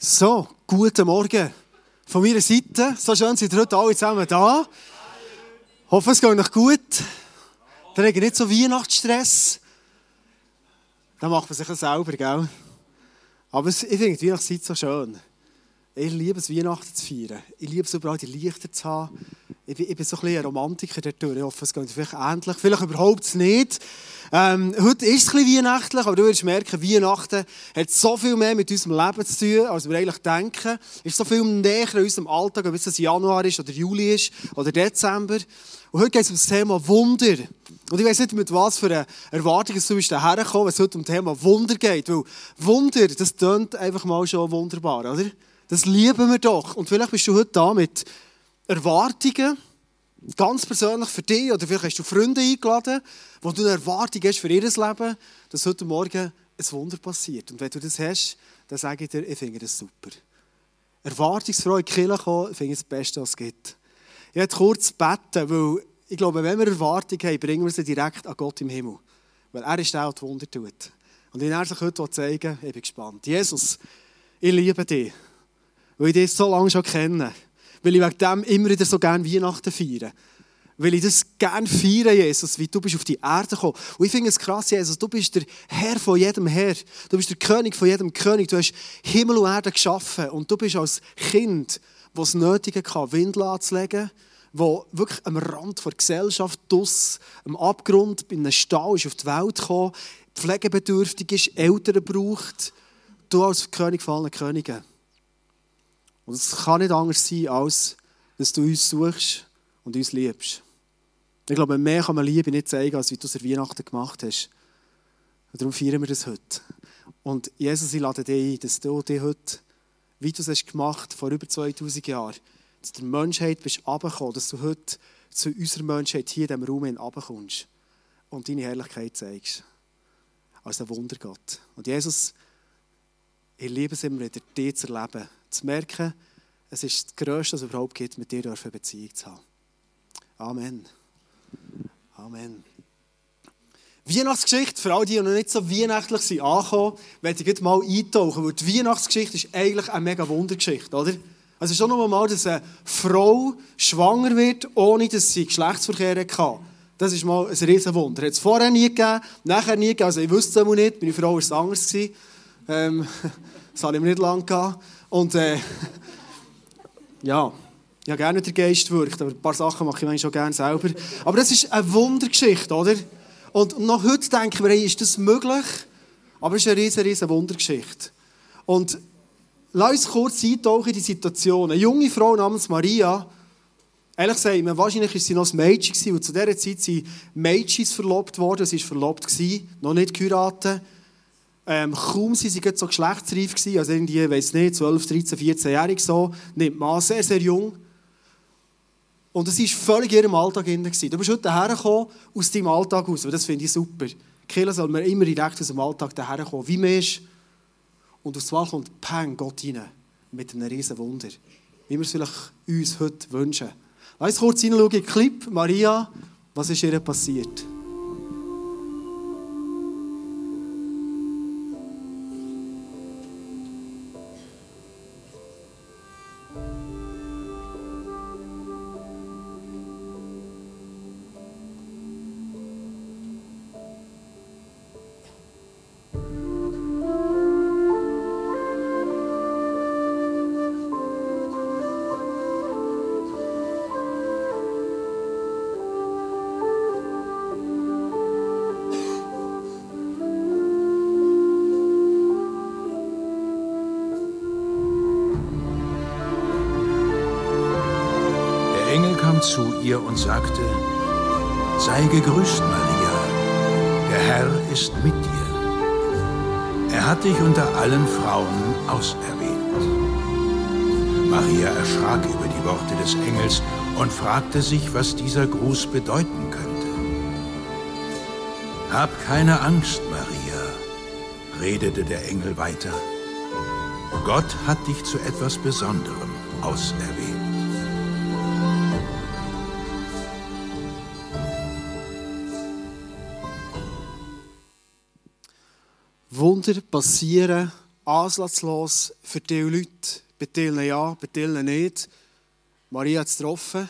So, guten Morgen von meiner Seite. So schön seid ihr heute alle zusammen da. Ich hoffe, es geht euch gut. Ihr habt nicht so Weihnachtsstress. Dann macht man sich selber, gell? Aber ich finde die Weihnachtszeit so schön. Ich liebe es, Weihnachten zu feiern. Ich liebe es, überall die Lichter zu haben. Ich bin, ich bin so ein bisschen ein Romantiker dort. Ich hoffe, es geht vielleicht ähnlich. Vielleicht überhaupt nicht. Ähm, heute ist es ein bisschen weihnachtlich, aber du wirst merken, Weihnachten hat so viel mehr mit unserem Leben zu tun, als wir eigentlich denken. Es ist so viel näher in unserem Alltag, ob es Januar ist oder Juli ist oder Dezember. Und heute geht es um das Thema Wunder. Und ich weiß nicht, mit was für eine Erwartung du bist hergekommen, wenn es heute um das Thema Wunder geht. Weil Wunder, das tönt einfach mal schon wunderbar, oder? Das lieben wir doch. Und vielleicht bist du heute da mit Erwartungen, ganz persönlich für dich, oder vielleicht hast du Freunde eingeladen, wo du eine Erwartung hast für ihr Leben, dass heute Morgen ein Wunder passiert. Und wenn du das hast, dann sage ich dir, ich finde das super. Erwartungsfreude in die Kirche kommen, finde ich das Beste, was es gibt. Ich werde kurz beten, weil ich glaube, wenn wir Erwartungen haben, bringen wir sie direkt an Gott im Himmel. Weil er ist der, der Wunder tut. Und wenn er sich heute zeigen ich bin gespannt. Jesus, ich liebe dich, weil ich dich so lange schon kenne. Weil ich wegen dem immer wieder so gerne Weihnachten feiere. Weil ich das gerne feiere, Jesus, wie du bist auf die Erde gekommen. Und ich finde es krass, Jesus, du bist der Herr von jedem Herr. Du bist der König von jedem König. Du hast Himmel und Erde geschaffen. Und du bist als Kind, das es nötig hatte, Windel anzulegen, wo wirklich am Rand der Gesellschaft, dus, am Abgrund, in einem Stall ist auf die Welt gekommen, pflegebedürftig ist, Eltern braucht. Du als König von allen Königen. Und es kann nicht anders sein, als dass du uns suchst und uns liebst. Ich glaube, mehr kann man Liebe nicht zeigen, als wie du es an Weihnachten gemacht hast. Und darum feiern wir das heute. Und Jesus, ich lade dich ein, dass du dich heute, wie du es gemacht vor über 2000 Jahren, dass du der Menschheit bist runtergekommen, dass du heute zu unserer Menschheit hier in diesem Raum runterkommst und deine Herrlichkeit zeigst. Als ein Wundergott. Und Jesus, ich liebe es immer wieder, dich zu erleben zu merken, es ist das Größte, was es überhaupt gibt, mit dir eine Beziehung zu haben. Amen. Amen. Weihnachtsgeschichte, für alle, die noch nicht so weihnachtlich sind, angekommen, werde ich mal eintauchen, weil die Weihnachtsgeschichte ist eigentlich eine mega Wundergeschichte, oder? Also schon noch mal, dass eine Frau schwanger wird, ohne dass sie Geschlechtsverkehr hatte. Das ist mal ein Riesenwunder. Hat es vorher nie gegeben, nachher nie gegeben, also ich wusste es nicht, meine Frau war es anders. Ähm, das hatte ich mir nicht lange gehabt. Und äh, ja, ich habe gerne der Geist wirkt, aber ein paar Sachen mache ich manchmal schon gerne selber. Aber das ist eine Wundergeschichte, oder? Und noch heute denken wir, ist das möglich? Aber es ist eine riesige, riesige Wundergeschichte. Und lass uns kurz eintauchen in die Situation. Eine junge Frau namens Maria, ehrlich gesagt, wahrscheinlich war sie noch ein Mädchen, und zu dieser Zeit sind Mädchen verlobt worden, sie war verlobt, noch nicht geheiratet. Ähm, kaum sie so geschlechtsreif gewesen, also irgendwie, weiß nicht, 12, 13, 14-jährig so, nimmt man sehr, sehr jung. Und es war völlig in ihrem Alltag drin. Du bist heute hergekommen aus deinem Alltag raus, das finde ich super. Killer soll man immer direkt aus dem Alltag herkommen, wie man ist. Und aus dem kommt Peng Gott rein, mit einem riesen Wunder. Wie wir es vielleicht uns heute wünschen. Lass kurz hineinschauen Clip. Maria, was ist ihr passiert? Zu ihr und sagte, Sei gegrüßt, Maria, der Herr ist mit dir. Er hat dich unter allen Frauen auserwählt. Maria erschrak über die Worte des Engels und fragte sich, was dieser Gruß bedeuten könnte. Hab keine Angst, Maria, redete der Engel weiter. Gott hat dich zu etwas Besonderem auserwählt. Wunder passieren ansatzlos für die Leute. Bei vielen ja, bei vielen nicht. Maria hat es getroffen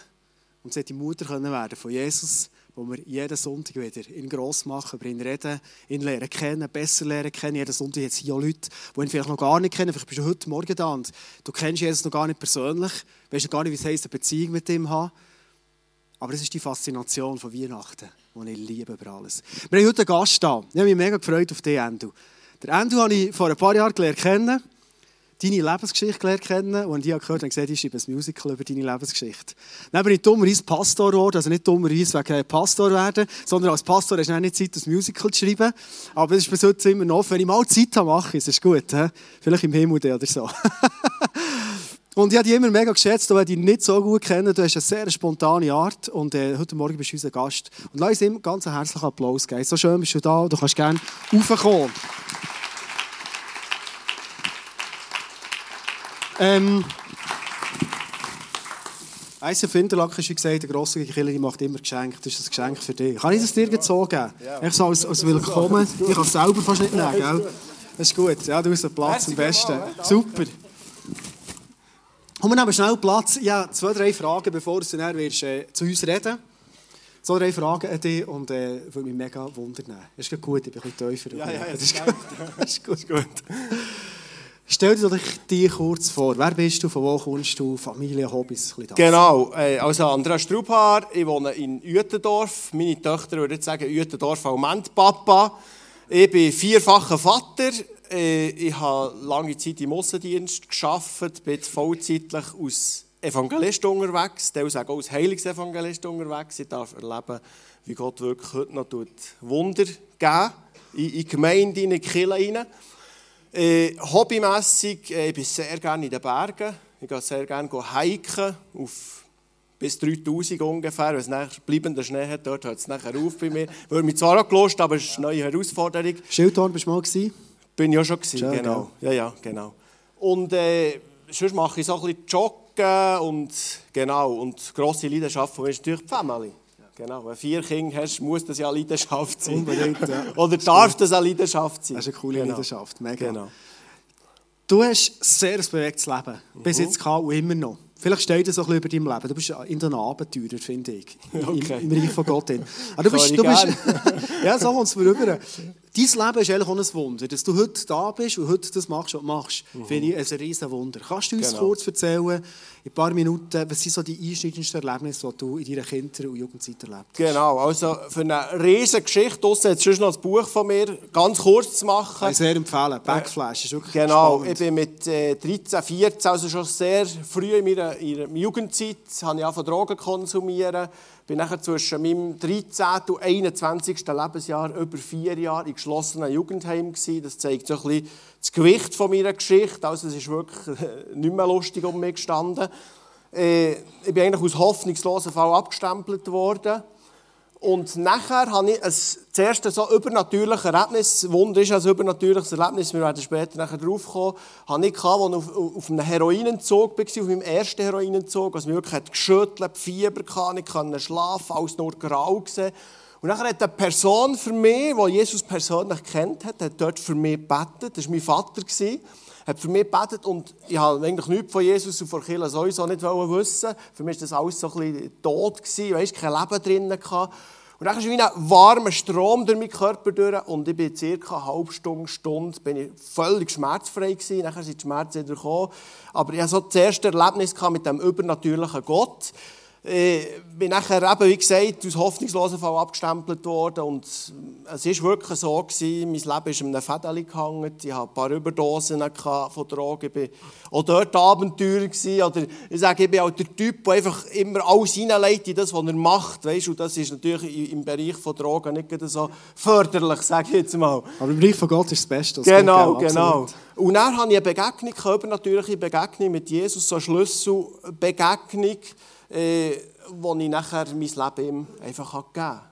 und sie hat die Mutter können werden von Jesus, wo wir jeden Sonntag wieder ihn gross machen, über ihn reden, ihn lernen kennen, besser lernen kennen. Jeden Sonntag es hier Leute, die ihn vielleicht noch gar nicht kennen. Vielleicht bist du heute Morgen da und du kennst Jesus noch gar nicht persönlich, weißt noch gar nicht, wie es heisst, eine Beziehung mit ihm haben. Aber es ist die Faszination von Weihnachten, die ich liebe über alles. Wir haben heute einen Gast da. Ich habe mich mega gefreut auf dich, Endo. Der Endo habe ich vor ein paar Jahren gelernt kennen, deine Lebensgeschichte gelernt kennen und ich habe gehört und gesagt, ich schreibe ein Musical über deine Lebensgeschichte. Dann bin ich dummerweise Pastor geworden, also nicht dummerweise wegen Pastor werden, sondern als Pastor hast du nicht Zeit, ein Musical zu schreiben. Aber es ist bis heute immer noch, wenn ich mal Zeit habe, mache ich es. ist gut, he? vielleicht im Himmel oder so. Und ich habe dich immer mega geschätzt, weil ich dich nicht so gut kenne. Du hast eine sehr spontane Art und äh, heute Morgen bist du unser Gast. Und lass uns ihm ganz einen herzlichen Applaus geben. So schön bist du da, du kannst gerne raufkommen. Ähm, ICF Interlaken ist wie gesagt, der grosse Killer macht immer Geschenke. Das ist ein Geschenk für dich. Kann ich das dir so geben? Ja. Ich so als, als Willkommen. Ich kann es selber fast nicht nehmen, gell? Das ist gut. Ja, du hast einen Platz am besten. Super. Und wir nehmen schnell Platz. Ja, zwei, drei Fragen, bevor du dann wirst, äh, zu uns reden Zwei, drei Fragen an dich und äh, würde mich mega wundern. Das ist gut, ich bin ein bisschen tiefer. Ja, ja, das, ist gut. das ist gut. gut. Stell dir doch dich kurz vor. Wer bist du, von wo kommst du, Familie, Hobbys? Genau, äh, also Andreas Strubhaar, ich wohne in Uetendorf. Meine Töchter würden sagen, Uetendorf Moment Papa. Ich bin vierfacher Vater, ich habe lange Zeit im Aussendienst gearbeitet, bin vollzeitlich als Evangelist unterwegs, teils auch als Heilungsevangelist unterwegs. Ich darf erleben, wie Gott wirklich heute noch Wunder geben in, in Gemeinden, in Kirchen. Äh, hobbymässig, äh, ich bin sehr gerne in den Bergen. Ich gehe sehr gerne hiken, auf bis 3000 ungefähr. Wenn es bleibender Schnee hat, dort hört es nachher auf bei mir. Würde mich zwar auch gelost, aber es ist eine neue Herausforderung. Schildhorn bist du mal gewesen? Bin ich auch schon gewesen, genau. Ja, ja, genau. Und äh, sonst mache ich so ein bisschen Joggen und genau. Und grosse Leidenschaft von mir ist natürlich die Family. Genau, wenn du vier Kinder hast, muss das ja Leidenschaft sein. Unbedingt, ja. Oder darf das eine Leidenschaft sein. Das ist eine coole genau. Leidenschaft, mega. Genau. Du hast ein sehr bewegtes Leben, bis mhm. jetzt gehabt und immer noch. Vielleicht steht das auch ein bisschen über deinem Leben. Du bist in den Abenteurer, finde ich. Okay. Im, Im Reich von Gott. Hin. Aber du bist, du bist ja, so kommt es mir rüber. Dein Leben ist eigentlich auch ein Wunder. Dass du heute da bist und heute das machst und machst, mhm. finde ich ein riesen Wunder. Kannst du uns genau. kurz erzählen, in ein paar Minuten, was sind so die einschneidendsten Erlebnisse, die du in deiner Kinder- und Jugendzeit erlebt hast? Genau, also für eine riesige Geschichte, draussen jetzt schon noch ein Buch von mir, ganz kurz zu machen. Ich sehr empfehlen, Backflash, ist wirklich Genau, spannend. ich bin mit äh, 13, 14, also schon sehr früh in meiner, in meiner Jugendzeit, habe ich auch von Drogen konsumieren bin nachher zwischen meinem 13. und 21. Lebensjahr über vier Jahre in geschlossenen Jugendheim gewesen. Das zeigt so ein bisschen das Gewicht von meiner Geschichte. Also es ist wirklich nicht mehr lustig um mich gestanden. Äh, ich bin eigentlich aus hoffnungslosen Fall abgestempelt worden. Und nachher habe ich ein, das erste so übernatürliche Erlebnis, Wunder ist ein übernatürliches Erlebnis, wir werden später nachher drauf kommen, habe ich gehabt, als ich auf, auf einem Heroinentzug war, auf meinem ersten Heroinentzug, also wirklich hat geschüttelt, Fieber hatte, ich konnte schlafen, alles nur grau gesehen. Und nachher hat eine Person für mich, die Jesus persönlich kennt hat, hat dort für mich gebetet, das war mein Vater, hat für mich gebetet und ich habe eigentlich nichts von Jesus und von Kirche sowieso nicht wissen. Für mich war das alles so ein bisschen tot, gewesen, weißt, kein Leben drin. Gehabt. Und dann ist wie ein warmer Strom durch meinen Körper durch und ich bin circa eine halbe Stunde, Stunde bin ich völlig schmerzfrei gewesen. Nachher sind die Schmerzen wieder gekommen. Aber ich hatte so das erste Erlebnis mit dem übernatürlichen Gott. Ich äh, bin nachher eben, wie gesagt, aus hoffnungslosen Fall abgestempelt worden und es war wirklich so gewesen, mein Leben ist in einem Fädeli gehangen, ich hatte ein paar Überdosen von Drogen, ich war auch dort Abenteuer gewesen, oder ich sage, ich bin auch der Typ, der einfach immer alles hineinlegt in das, was er macht, weißt? und das ist natürlich im Bereich von Drogen nicht so förderlich, sage ich jetzt mal. Aber im Bereich von Gott ist das Beste. Das genau, genau. Und dann hatte ich eine Begegnung, eine übernatürliche Begegnung mit Jesus, so eine Schlüsselbegegnung, äh, wo ich nachher mein Leben ihm einfach gegeben habe.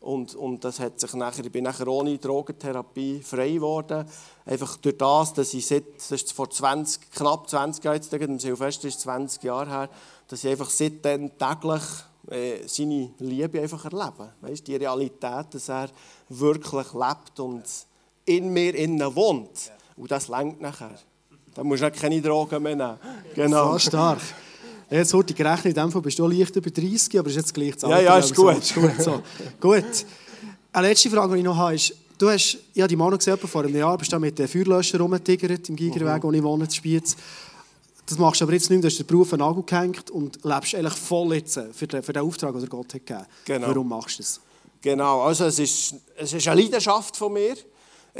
Und, und das hat sich nachher, ich bin nachher ohne Drogentherapie frei geworden. Einfach durch das, dass ich seit, das ist vor 20, knapp 20 Jahren, jetzt am Silvester ist 20 Jahre her, dass ich einfach seitdem täglich äh, seine Liebe einfach erlebe. Weißt, die Realität, dass er wirklich lebt und in mir innen wohnt. Und das lenkt nachher. Da musst du keine Drogen mehr nehmen. Genau. So stark. Jetzt wurde gerechnet, in dem Fall bist du leicht über 30, aber ist jetzt gleich das Ja, ja, ist gut. ist gut. So. gut. Eine letzte Frage, die ich noch habe, ist, du hast, ja, die Mann gesehen, etwa vor einem Jahr bist du mit den Feuerlöschern rumgetigert im Gigerweg, wo ich wohne, in Spiez. Das machst du aber jetzt nicht mehr, du hast den Beruf an den Nagel gehängt und lebst eigentlich voll jetzt für den, für den Auftrag, den Gott hat gegeben Genau. Warum machst du das? Genau, also es ist, es ist eine Leidenschaft von mir.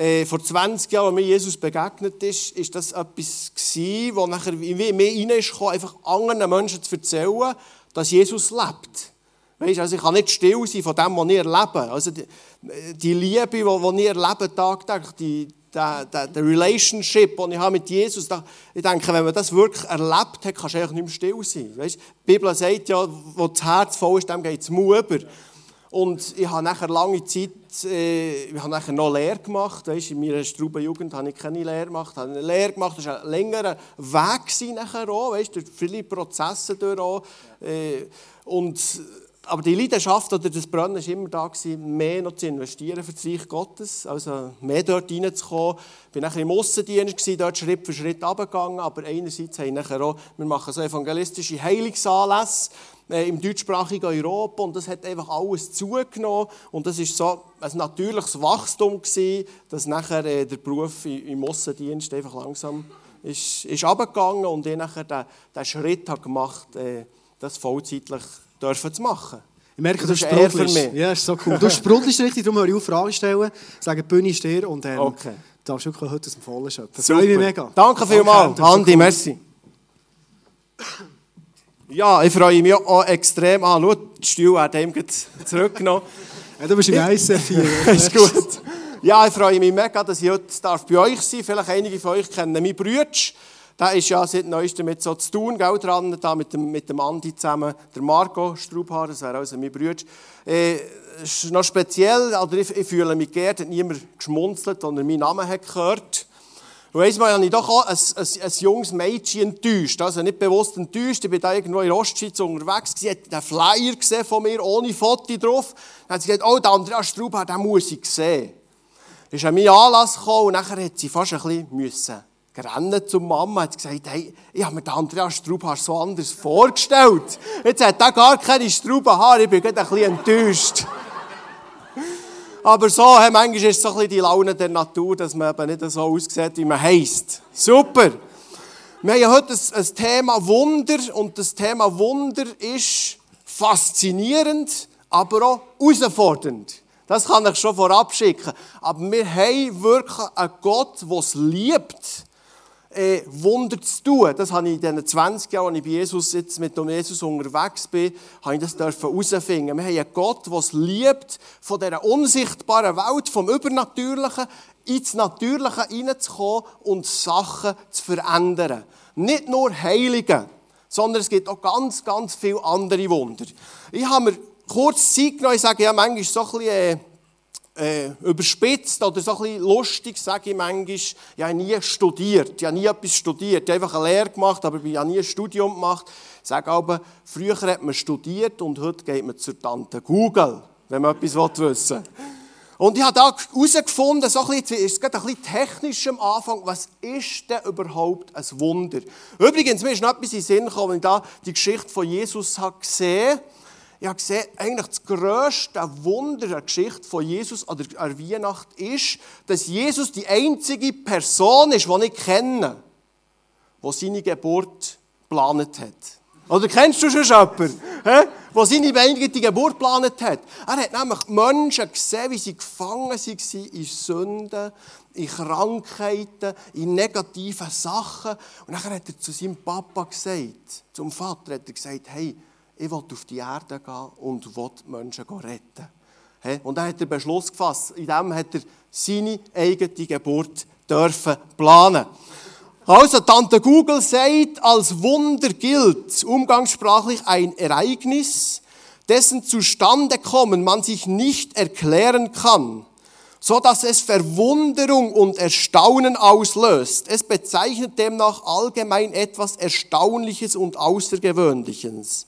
Äh, vor 20 Jahren, als mir Jesus begegnet ist, ist das etwas gewesen, wo nachher in mir gekommen, einfach anderen Menschen zu erzählen, dass Jesus lebt. Weißt, also ich kann nicht still sein von dem, was ich erlebe. Also die, die Liebe, die, die ich erlebe tagtäglich, die, der, der, der Relationship, den ich habe mit Jesus, da, ich denke, wenn man das wirklich erlebt hat, kannst du eigentlich nicht mehr still sein. Weißt, die Bibel sagt ja, wo das Herz voll ist, dem geht es Mut über. Und ich habe nachher lange Zeit, äh, ich habe nachher noch Lehre gemacht, weißt, in meiner Strubenjugend habe ich keine Lehre gemacht, habe eine Lehre gemacht, das war ein längerer Weg nachher auch, weißt, durch viele Prozesse durch auch. Äh, und, aber die Leidenschaft oder das Brennen war immer da, gewesen, mehr noch zu investieren für das Reich Gottes, also mehr dort reinzukommen. Ich war nachher im Aussendienst, gewesen, dort Schritt für Schritt runtergegangen, aber einerseits haben wir nachher auch, wir machen so evangelistische Heilungsanlässe, äh, im deutschsprachigen Europa und das hat einfach alles zugenommen und das ist so ein natürliches Wachstum gewesen, dass nachher äh, der Beruf im Aussendienst einfach langsam ist, ist runtergegangen und ich nachher den, den Schritt habe gemacht, äh, das vollzeitlich dürfen zu machen. Ich merke, du Das für sprudelst. mich. Ja, ist so cool. Du sprudelst richtig, darum höre ich auf Fragen stellen, sage, die Bühne ist dir und ähm, Okay. du darfst wirklich heute aus dem Vollen schöpfen. Freue mich mega. Danke vielmals, das Andi, merci. Ja, ich freue mich auch extrem. Ah, schau, die Stühle werden ihm zurückgenommen. Ja, du bist im ISF hier. ist gut. Ja, ich freue mich mega, dass ich heute darf bei euch sein darf. Vielleicht einige von euch kennen meinen Bruder. Der ist ja seit neuestem mit so zu tun, gell, dran, da mit dem, mit dem Andi zusammen. Der Marco Strubhaar, das wäre also mein Bruder. Äh, ist noch speziell, oder ich, ich fühle mich geehrt, hat niemand geschmunzelt, als er meinen Namen hat gehört und einmal habe ich doch auch ein, ein, ein junges Mädchen enttäuscht. Also nicht bewusst enttäuscht. Ich bin da irgendwo in der Ostschweiz unterwegs. Sie hat den Flyer gesehen von mir, ohne Foto drauf. Dann hat sie gesagt, oh, der Andreas Straubhaar, den muss ich sehen. Ist an meinen Anlass gekommen und nachher hat sie fast ein bisschen müssen rennen zur Mama. Hat gesagt, hey, ich habe mir den Andreas Straubhaar so anders vorgestellt. Jetzt hat er gar keine Straubenhaare. Ich bin gerade ein bisschen enttäuscht. Aber so, hey, manchmal ist so die Laune der Natur, dass man eben nicht so aussieht, wie man heisst. Super! Wir haben ja heute ein, ein Thema Wunder und das Thema Wunder ist faszinierend, aber auch herausfordernd. Das kann ich schon vorab schicken. Aber wir haben wirklich einen Gott, der es liebt, äh, Wunder zu tun. Das habe ich in diesen 20 Jahren, als ich bei Jesus jetzt mit dem Jesus unterwegs bin, habe ich das herausfinden. Wir haben einen Gott, der es liebt, von dieser unsichtbaren Welt, vom Übernatürlichen ins Natürliche hineinzukommen und Sachen zu verändern. Nicht nur Heilige, sondern es gibt auch ganz, ganz viele andere Wunder. Ich habe mir kurz Zeit genommen, ich sage ja manchmal so ein bisschen, äh, äh, überspitzt oder so ein lustig, sage ich manchmal, ich habe nie studiert, ich habe nie etwas studiert, ich habe einfach eine Lehre gemacht, aber ich habe nie ein Studium gemacht. Ich sage aber, früher hat man studiert und heute geht man zur Tante Google, wenn man etwas wissen will. Und ich habe da herausgefunden, so ein bisschen, ist es ein bisschen technisch am Anfang, was ist denn überhaupt ein Wunder? Übrigens, mir ist noch etwas in den Sinn gekommen, als ich da die Geschichte von Jesus habe gesehen habe. Ich habe gesehen, eigentlich das grösste Wunder der Geschichte von Jesus an der Weihnacht ist, dass Jesus die einzige Person ist, die ich kenne, die seine Geburt geplant hat. Oder kennst du schon jemanden, der seine eigene Geburt geplant hat? Er hat nämlich Menschen gesehen, wie sie gefangen waren in Sünden, in Krankheiten, in negativen Sachen. Und dann hat er zu seinem Papa gesagt, zum Vater, hat er gesagt, hey, ich will auf die Erde gehen und will Menschen retten. Und dann hat er Beschluss gefasst. In dem hat er seine eigene Geburt dürfen planen. Also, Tante Google sagt, als Wunder gilt umgangssprachlich ein Ereignis, dessen Zustandekommen man sich nicht erklären kann, so dass es Verwunderung und Erstaunen auslöst. Es bezeichnet demnach allgemein etwas Erstaunliches und Außergewöhnliches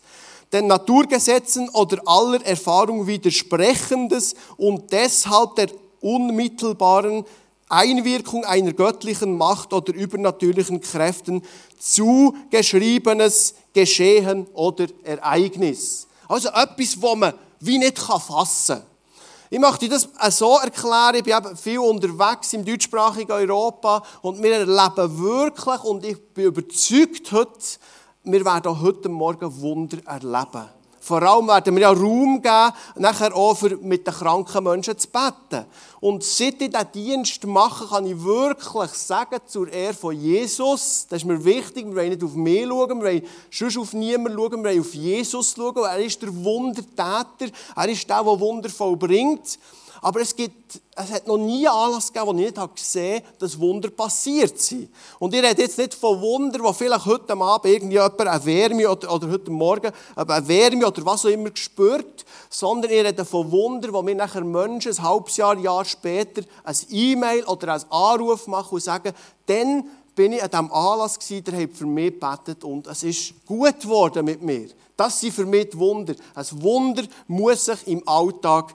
den Naturgesetzen oder aller Erfahrung widersprechendes und deshalb der unmittelbaren Einwirkung einer göttlichen Macht oder übernatürlichen Kräften zugeschriebenes Geschehen oder Ereignis. Also etwas, wo man wie nicht fassen kann. Ich möchte das so erklären, ich bin eben viel unterwegs im deutschsprachigen Europa und wir erleben wirklich, und ich bin überzeugt heute, wir werden heute Morgen Wunder erleben. Vor allem werden wir ja Raum geben, nachher auch für mit den kranken Menschen zu beten. Und seit ich diesen Dienst mache, kann ich wirklich sagen, zur Ehre von Jesus, das ist mir wichtig, wir wollen nicht auf mich schauen, wir wollen sonst auf niemanden schauen, wir wollen auf Jesus schauen. Er ist der Wundertäter, er ist der, der Wunder vollbringt. Aber es, gibt, es hat noch nie Anlass gegeben, wo ich nicht gesehen habe, dass Wunder passiert sind. Und ich rede jetzt nicht von Wunder, wo vielleicht heute Abend irgendjemand eine Wärme oder, oder heute Morgen eine Wärme oder was auch immer spürt, sondern ich rede von Wunder, wo mir nachher Menschen ein halbes Jahr, Jahr später ein E-Mail oder ein Anruf machen und sagen, dann bin ich an diesem Anlass gewesen, der hat für mich gebetet und es ist gut geworden mit mir. Das sind für mich die Wunder. Ein Wunder muss sich im Alltag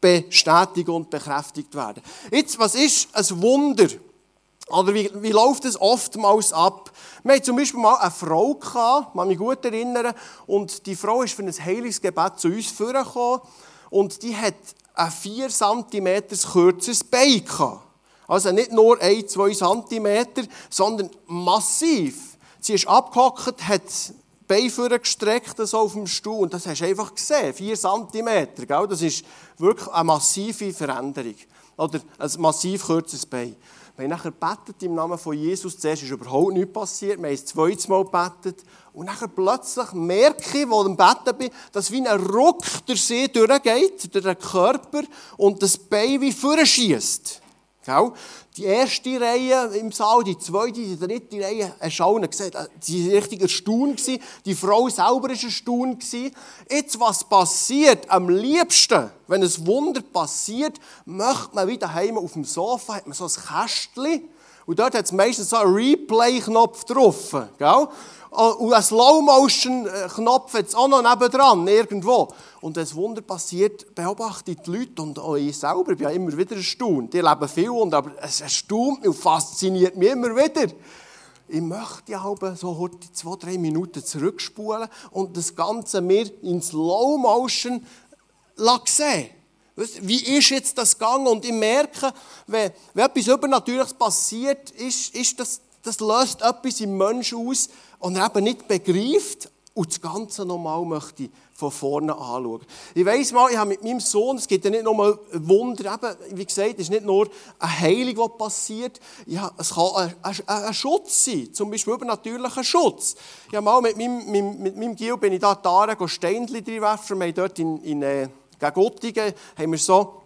bestätigt und bekräftigt werden. Jetzt, was ist ein Wunder? Oder wie, wie läuft es oftmals ab? Wir hatten zum Beispiel mal eine Frau, gehabt, man mich gut erinnern, und die Frau ist für ein Heilungsgebet zu uns vorgekommen und die hat ein 4 cm kürzeres Bein gehabt. Also nicht nur 1, 2 cm, sondern massiv. Sie ist abgehockt, hat Beine gestreckt so auf dem Stuhl. Und das hast du einfach gesehen, 4 cm, gell? das ist wirklich eine massive Veränderung. Oder ein massiv kürzeres Bein. Wir haben nachher gebetet im Namen von Jesus, zuerst ist überhaupt nichts passiert, wir haben es zweites Mal gebetet. Und nachher plötzlich merke ich, wo ich am Betten bin, dass wie ein Ruck der See durchgeht, durch den Körper. Und das Bein wie vorschießt. Die erste Reihe im Saal, die zweite, die dritte Reihe, hast du gesehen, sie waren richtig erstaunt. Die Frau selber war erstaunt. Jetzt, was passiert? Am liebsten, wenn ein Wunder passiert, möchte man wieder heim auf dem Sofa, hat man so ein Kästchen und dort hat es meistens so einen Replay-Knopf drauf. Gell? Und einen Slow-Motion-Knopf jetzt auch noch nebendran, irgendwo. Und wenn ein Wunder passiert, beobachte ich die Leute und auch ich selber bin ja immer wieder erstaunt. Die leben viel, und, aber es erstaunt mich und fasziniert mich immer wieder. Ich möchte ja so heute zwei, drei Minuten zurückspulen und das Ganze mir in Slow-Motion sehen. Wie ist jetzt das gegangen? Und ich merke, wenn, wenn etwas Übernatürliches passiert, ist, ist das, das löst etwas im Menschen aus, und er eben nicht begreift und das Ganze nochmal möchte von vorne anschauen. Ich weiss mal, ich habe mit meinem Sohn, es gibt ja nicht nur Wunder, eben, wie gesagt, es ist nicht nur eine Heilung, die passiert, ja, es kann ein, ein, ein, Schutz sein, zum Beispiel übernatürlicher Schutz. Ich habe mal mit meinem, mit, mit meinem Gil bin ich da da Steinchen drin werfen, wir haben dort in, in äh, Gottingen, haben wir so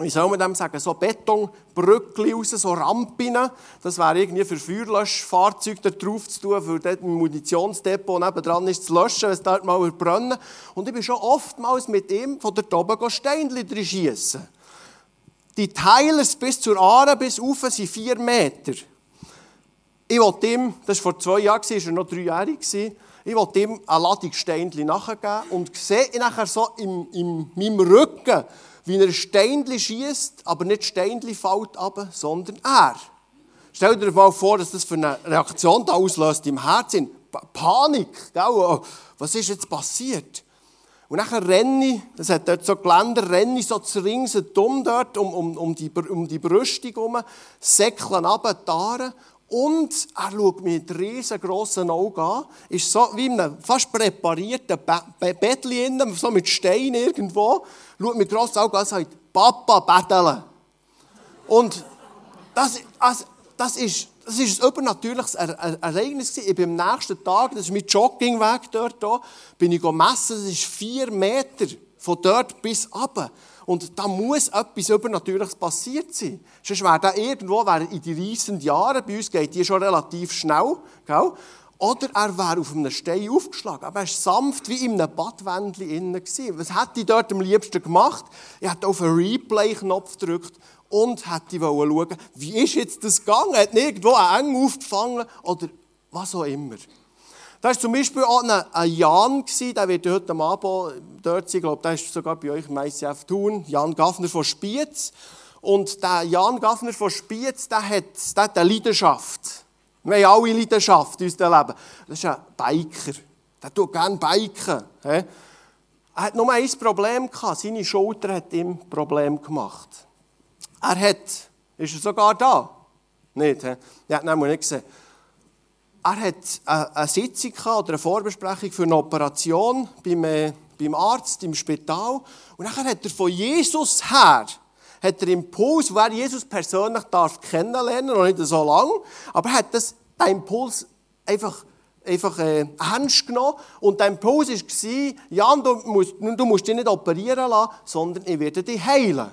wie soll man dem sagen, so Betonbrückchen raus, so Rampen. Das wäre irgendwie für Feuerlöschfahrzeuge da drauf zu tun, für dort ein Munitionsdepot nebendran ist zu löschen, wenn es dort mal brennen Und ich bin schon oftmals mit ihm von der oben Steinchen drin schiessen. Die Teile bis zur Aare bis rauf sind vier Meter. Ich wollte ihm, das war vor zwei Jahren, war er noch dreijährig, ich wollte ihm eine Ladung Steinchen nachgeben und sehe nachher so in, in meinem Rücken, wie er Steinchen schießt, aber nicht Steinchen fällt ab, sondern er. Stell dir mal vor, dass das für eine Reaktion da auslöst im Herzen. Panik, gell? Oh, was ist jetzt passiert? Und nachher renne ich, das hat dort so Geländer, renne ich so zu ringsherum dort, um, um, um, die, um die Brüstung herum, säckeln die Haare und er schaut mich mit riesengroßen Augen an, ist so wie in einem fast präparierten Bettchen, so mit Stein irgendwo, schaut mit grossen Augen an und sagt, Papa, betteln. Und das, also, das ist, das ist ein übernatürliches Ereignis. Ich bin am nächsten Tag, das ist mein Joggingweg dort, bin ich messen, das ist vier Meter von dort bis runter. Und da muss etwas Übernatürliches passiert sein. Sonst wäre da irgendwo, wäre in die reissenden Jahren, bei uns geht die schon relativ schnell, gell? Oder er wäre auf einem Stein aufgeschlagen. Aber er war sanft wie in einem Badwändchen innen. Was hätte ich dort am liebsten gemacht? Ich hätte auf einen Replay-Knopf gedrückt und hätte schauen wie ist jetzt das gegangen? Hat irgendwo einen Eng aufgefangen oder was auch immer. Da war zum Beispiel auch ein Jan, der wird heute Abend dort sein, ich glaube, der ist sogar bei euch im ICF tun, Jan Gaffner von Spiez. Und der Jan Gaffner von Spiez, der hat, der hat eine Leidenschaft. Wir haben alle Leidenschaft in unserem Leben. Das ist ein Biker. Der tut gerne biken. Er hat nur ein Problem gehabt. Seine Schulter hat ihm Problem gemacht. Er hat, ist er sogar da? Nicht, he? Ja, nein, muss nicht gesehen. Er hat eine Sitzung oder eine Vorbesprechung für eine Operation beim, äh, Arzt im Spital. Und dann hat er von Jesus her hat er Impuls, wo er Jesus persönlich darf kennenlernen, noch nicht so lange, aber er hat das, den Impuls einfach, einfach äh, ernst genommen. Und der Impuls war, Jan, du musst, du musst dich nicht operieren lassen, sondern ich werde dich heilen.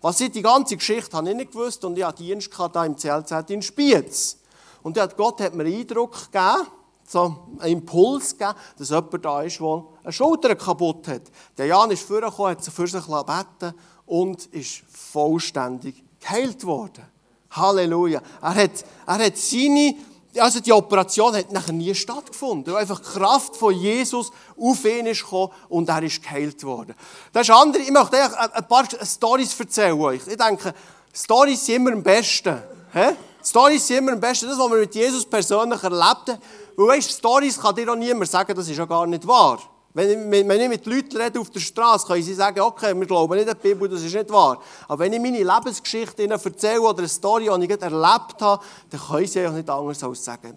Was ich die ganze Geschichte habe ich nicht gewusst und ich hatte Dienst im CLZ in Spiez. Und Gott hat mir einen Eindruck gegeben, so einen Impuls gegeben, dass jemand da ist, der eine Schulter kaputt hat. Der Jan ist vorgekommen, hat sich für sich beten und ist vollständig geheilt worden. Halleluja. Er hat, er hat seine, also die Operation hat nachher nie stattgefunden. Einfach die Kraft von Jesus auf ihn ist gekommen und er ist geheilt worden. Das ist andere, ich möchte euch ein paar Storys erzählen. Ich denke, Storys sind immer am besten. He? Storys sind immer am besten. Das, was wir mit Jesus persönlich erlebt haben. Weil weißt, Storys kann dir auch niemand sagen, das ist ja gar nicht wahr. Wenn ich, wenn ich mit Leuten rede auf der Straße, können sie sagen, okay, wir glauben nicht an die Bibel, das ist nicht wahr. Aber wenn ich meine Lebensgeschichte ihnen erzähle oder eine Story, die ich erlebt habe, dann können sie auch nicht anders als sagen,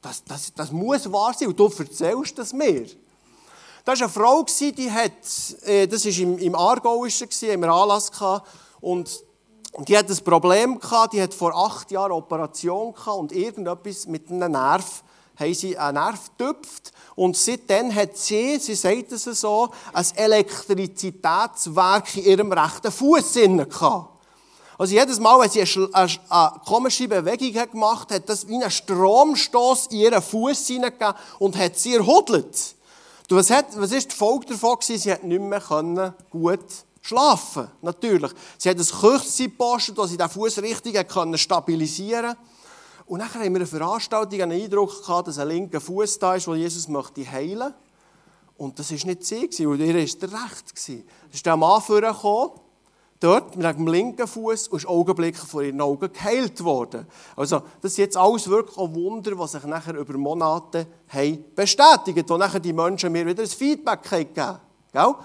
das, das, das muss wahr sein und du erzählst das mir. Da war eine Frau, die hat, äh, das war im, im Aargau, haben wir Anlass und die hat ein Problem gehabt, die hat vor acht Jahren eine Operation gehabt und irgendetwas mit einem Nerv, haben sie einen Nerv getüpft und seitdem hat sie, sie sagt es so, ein Elektrizitätswerk in ihrem rechten Fuß gehabt. Also jedes Mal, wenn sie eine, komische Bewegung gemacht hat, hat das wie einen Stromstoß in ihren Fuß hineingegeben und hat sie erhudelt. Was, hat, was ist die Folge davon gewesen? Sie hat nicht mehr gut schlafen natürlich. Sie hat ein Küchse gepostet, dass sie den Fuß richtig stabilisieren konnte. Und dann haben wir eine Veranstaltung einen Eindruck gehabt, dass ein linker Fuß da ist, wo Jesus möchte heilen. Und das war nicht sie, weil ihr ist der Recht. Da ist der Mann vorgekommen, dort mit dem linken Fuß und ist augenblicklich vor ihren Augen geheilt worden. Also, das sind jetzt alles wirklich auch Wunder, die sich nachher über Monate haben bestätigt, wo nachher die Menschen mir wieder ein Feedback gegeben haben.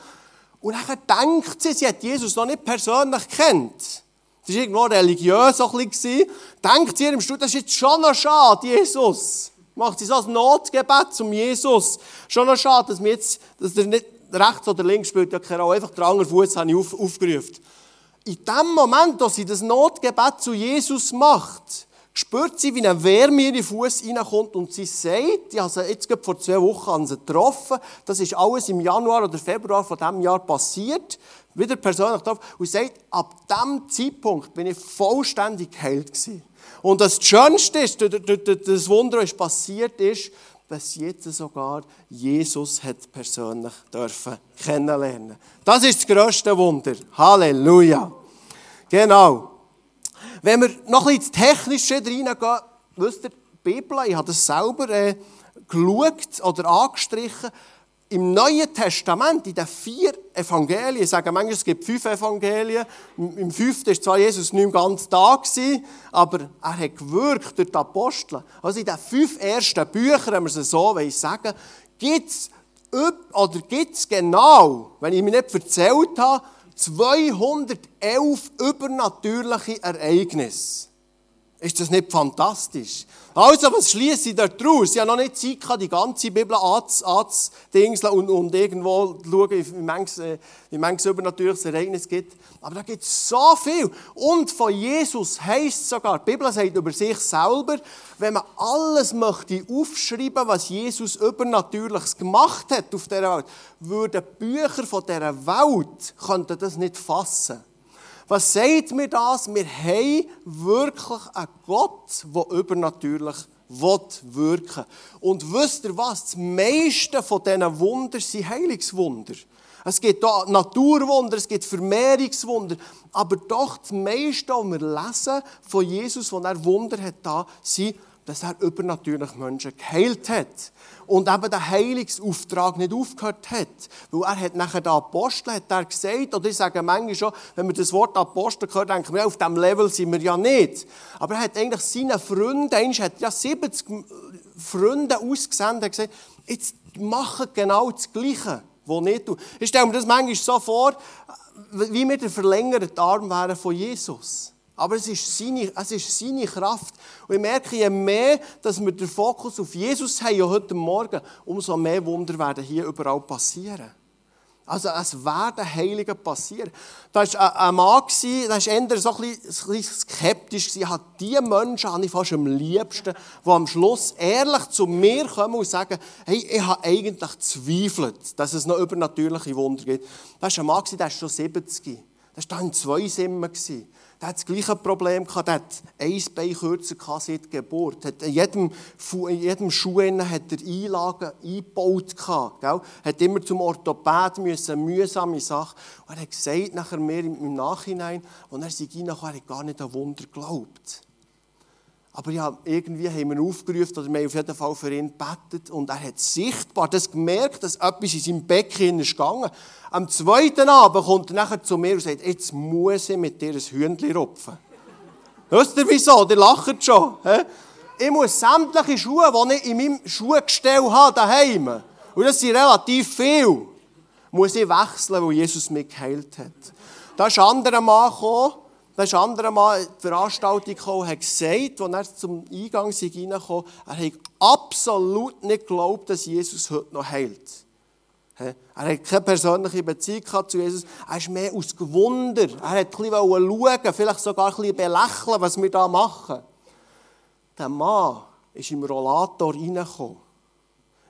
Und nachher denkt sie, sie hat Jesus noch nicht persönlich kennt. Das war irgendwo religiös ein bisschen. Denkt ihr im Stuhl, das ist jetzt schon noch schade, Jesus. Macht sie so ein Notgebet zum Jesus. Schon noch schade, dass, wir jetzt, dass er nicht rechts oder links spielt, ja keine. Einfach den anderen Fuß habe ich auf, aufgerufen. In dem Moment, dass sie das Notgebet zu Jesus macht, spürt sie, wie ein Wärme in ihren Fuß reinkommt und sie sagt, ich habe sie jetzt vor zwei Wochen getroffen, das ist alles im Januar oder Februar von diesem Jahr passiert, wieder persönlich drauf, und sagt, ab diesem Zeitpunkt bin ich vollständig geheilt gewesen. Und das Schönste ist, das Wunder, was passiert ist, dass jetzt sogar Jesus hat persönlich dürfen kennenlernen. Das ist das grösste Wunder. Halleluja. Genau. Wenn wir noch ein bisschen ins Technische reingehen, wisst ihr, die Bibel, ich habe das selber äh, geschaut oder angestrichen, im Neuen Testament, in den vier Evangelien, ich sage manchmal, es gibt fünf Evangelien, im fünften war zwar Jesus nicht mehr ganz da gewesen, aber er hat gewirkt durch die Apostel. Also in den fünf ersten Büchern, wenn wir es so sagen, gibt es genau, wenn ich mir nicht erzählt habe, 211 übernatürliche Ereignisse. Ist das nicht fantastisch? Also, was schließe ich daraus? Ich habe noch nicht Zeit gehabt, die ganze Bibel anzudingseln und, und irgendwo zu schauen, wie manches, äh, wie übernatürliches Ereignis gibt. Aber da gibt es so viel. Und von Jesus heisst sogar, die Bibel sagt über sich selber, wenn man alles möchte aufschreiben, was Jesus übernatürliches gemacht hat auf dieser Welt, würden Bücher von dieser Welt könnten das nicht fassen. Was sagt mir das? Wir haben wirklich einen Gott, der übernatürlich wirken. Und wisst ihr was? Das meiste von diesen Wunder sind Heilungswunder. Es gibt da Naturwunder, es gibt Vermehrungswunder. Aber doch das meiste, was wir lesen von Jesus, was er Wunder hat, sind dass er übernatürlich Menschen geheilt hat. Und eben der Heilungsauftrag nicht aufgehört hat. Weil er hat nachher den Apostel hat er gesagt, oder ich sage manchmal schon, wenn wir das Wort Apostel hören, denken wir, auf diesem Level sind wir ja nicht. Aber er hat eigentlich seinen Freunden, eigentlich hat ja 70 Freunde ausgesendet, und gesagt, jetzt machen genau das Gleiche, was nicht tun. Ich stelle mir das manchmal so vor, wie wir der verlängerte Arm wären von Jesus. Aber es ist, seine, es ist seine Kraft. Und ich merke, je mehr, dass wir den Fokus auf Jesus haben, heute Morgen, umso mehr Wunder werden hier überall passieren. Also es werden Heilige passieren. Da war ein Mann, der war eher so ein bisschen skeptisch. Ich habe die Menschen habe ich fast am liebsten, die am Schluss ehrlich zu mir kommen und sagen, hey, ich habe eigentlich zweifelt, dass es noch übernatürliche Wunder gibt. Da war ein Mann, der war schon 70. Das war in zwei Simmen. Der hat das gleiche Problem gehabt. Der hat ein Bein kürzer gehabt seit Geburt. Hat in jedem, in jedem Schuh hat er Einlagen eingebaut gehabt. Gell? Hat immer zum Orthopäden müssen, mühsame Sache. Und er hat gesagt, nachher mehr im Nachhinein, als er sich reinkam, er hat gar nicht an Wunder geglaubt. Aber ja, irgendwie haben wir ihn aufgerufen, oder wir haben auf jeden Fall für ihn gebetet. Und er hat sichtbar das gemerkt, dass etwas in seinem Becken ist gegangen. Am zweiten Abend kommt er nachher zu mir und sagt, jetzt muss ich mit dir ein Hündchen rupfen. Wisst ihr wieso? Der lacht schon. Ich muss sämtliche Schuhe, die ich in meinem Schuhgestell habe, daheim, und das sind relativ viel, muss ich wechseln, weil Jesus mich geheilt hat. Da ist ein anderer Mann gekommen, da ist ein anderer Mann in die Veranstaltung gekommen und hat gesagt, als er zum Eingang reinkam, er hat absolut nicht geglaubt, dass Jesus heute noch heilt. Er hat keine persönliche Beziehung zu Jesus. Er ist mehr aus Gewunder. Er hat ein bisschen schauen, vielleicht sogar ein bisschen belächeln, was wir da machen. Der Mann ist im Rollator reingekommen,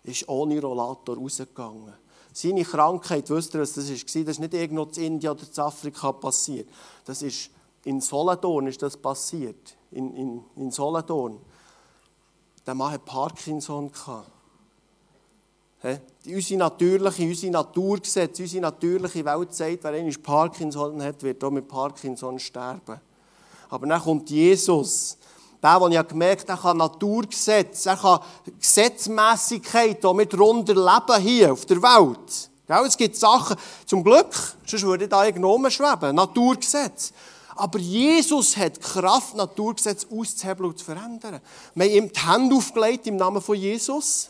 ist ohne Rollator rausgegangen. Seine Krankheit, wisst ihr, was das war? Das ist nicht irgendwo in Indien oder in Afrika passiert. Das ist in Solothurn ist das passiert. In, in, in Solothurn. Der Mann hat Parkinson gehabt. Unsere natürliche, unsere Naturgesetze, unsere natürliche Welt sagt, wer einmal Parkinson hat, wird auch mit Parkinson sterben. Aber dann kommt Jesus. Der, der ja gemerkt hat, er kann Naturgesetze, er kann Gesetzmäßigkeit die wir darunter leben hier auf der Welt. Es gibt Sachen, zum Glück, sonst würde ich da irgendwo schweben. Naturgesetze. Aber Jesus hat Kraft, Naturgesetze auszuhebeln und zu verändern. Wir haben ihm die Hände aufgelegt im Namen von Jesus.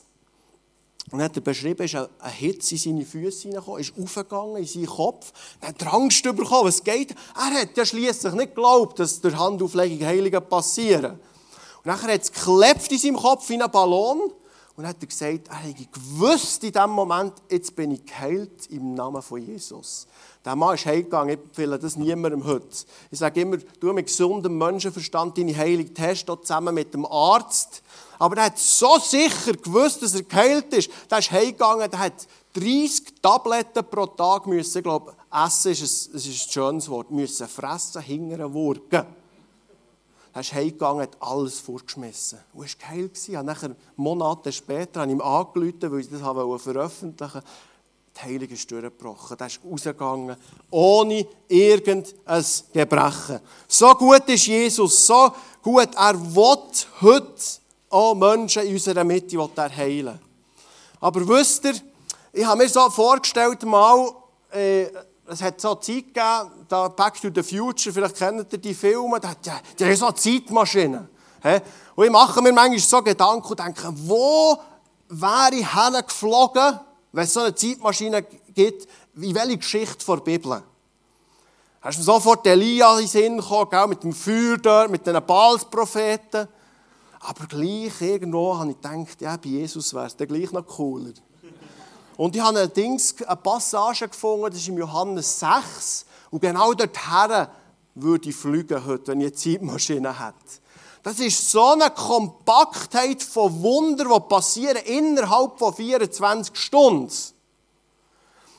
Und hat er beschrieben, ist eine Hitze in seine Füße hineingekommen, ist aufgegangen in seinen Kopf, er hat Angst bekommen, was geht. Er hat ja schliesslich nicht geglaubt, dass durch Handauflegung Heilige passieren. Und nachher hat es geklebt in seinem Kopf wie ein Ballon. Und dann hat er gesagt, er hätte gewusst in dem Moment, jetzt bin ich geheilt im Namen von Jesus. Der Mann ist heimgegangen, ich empfehle das niemandem heute. Ich sage immer, du mit gesundem Menschenverstand deine Heilung testen, zusammen mit dem Arzt. Aber er hat so sicher gewusst, dass er geheilt ist. Der ist heimgegangen, der hat 30 Tabletten pro Tag müssen, glaube, essen ist ein, ist ein schönes Wort, müssen fressen, hingern, wurgen. Er ist heimgegangen, hat alles vorgeschmissen. Und er war geheilt. Nachher, Monate später, habe ich ihm angerufen, weil ich das veröffentlichen wollte die Heilung ist durchgebrochen. Der ist rausgegangen, ohne irgendein Gebrechen. So gut ist Jesus, so gut. Er will heute auch Menschen in unserer Mitte er heilen. Aber wisst ihr, ich habe mir so vorgestellt, mal, äh, es hat so eine Zeit gegeben, da Back to the Future, vielleicht kennt ihr die Filme, die, die, die haben so eine Zeitmaschine. Und ich mache mir manchmal so Gedanken und denke, wo wäre ich hingeflogen, wenn es so eine Zeitmaschine gibt, wie welche Geschichte der Bibel? Hast du sofort Elia in den Sinn gekommen, mit dem Feuer mit den Balspropheten? Aber gleich irgendwo habe ich gedacht, ja, bei Jesus wäre es dann gleich noch cooler. Und ich habe allerdings eine Passage gefunden, das ist im Johannes 6. Und genau dorthin würde ich fliegen heute, wenn ich eine Zeitmaschine hätte. Das ist so eine Kompaktheit von Wunder, die passieren innerhalb von 24 Stunden.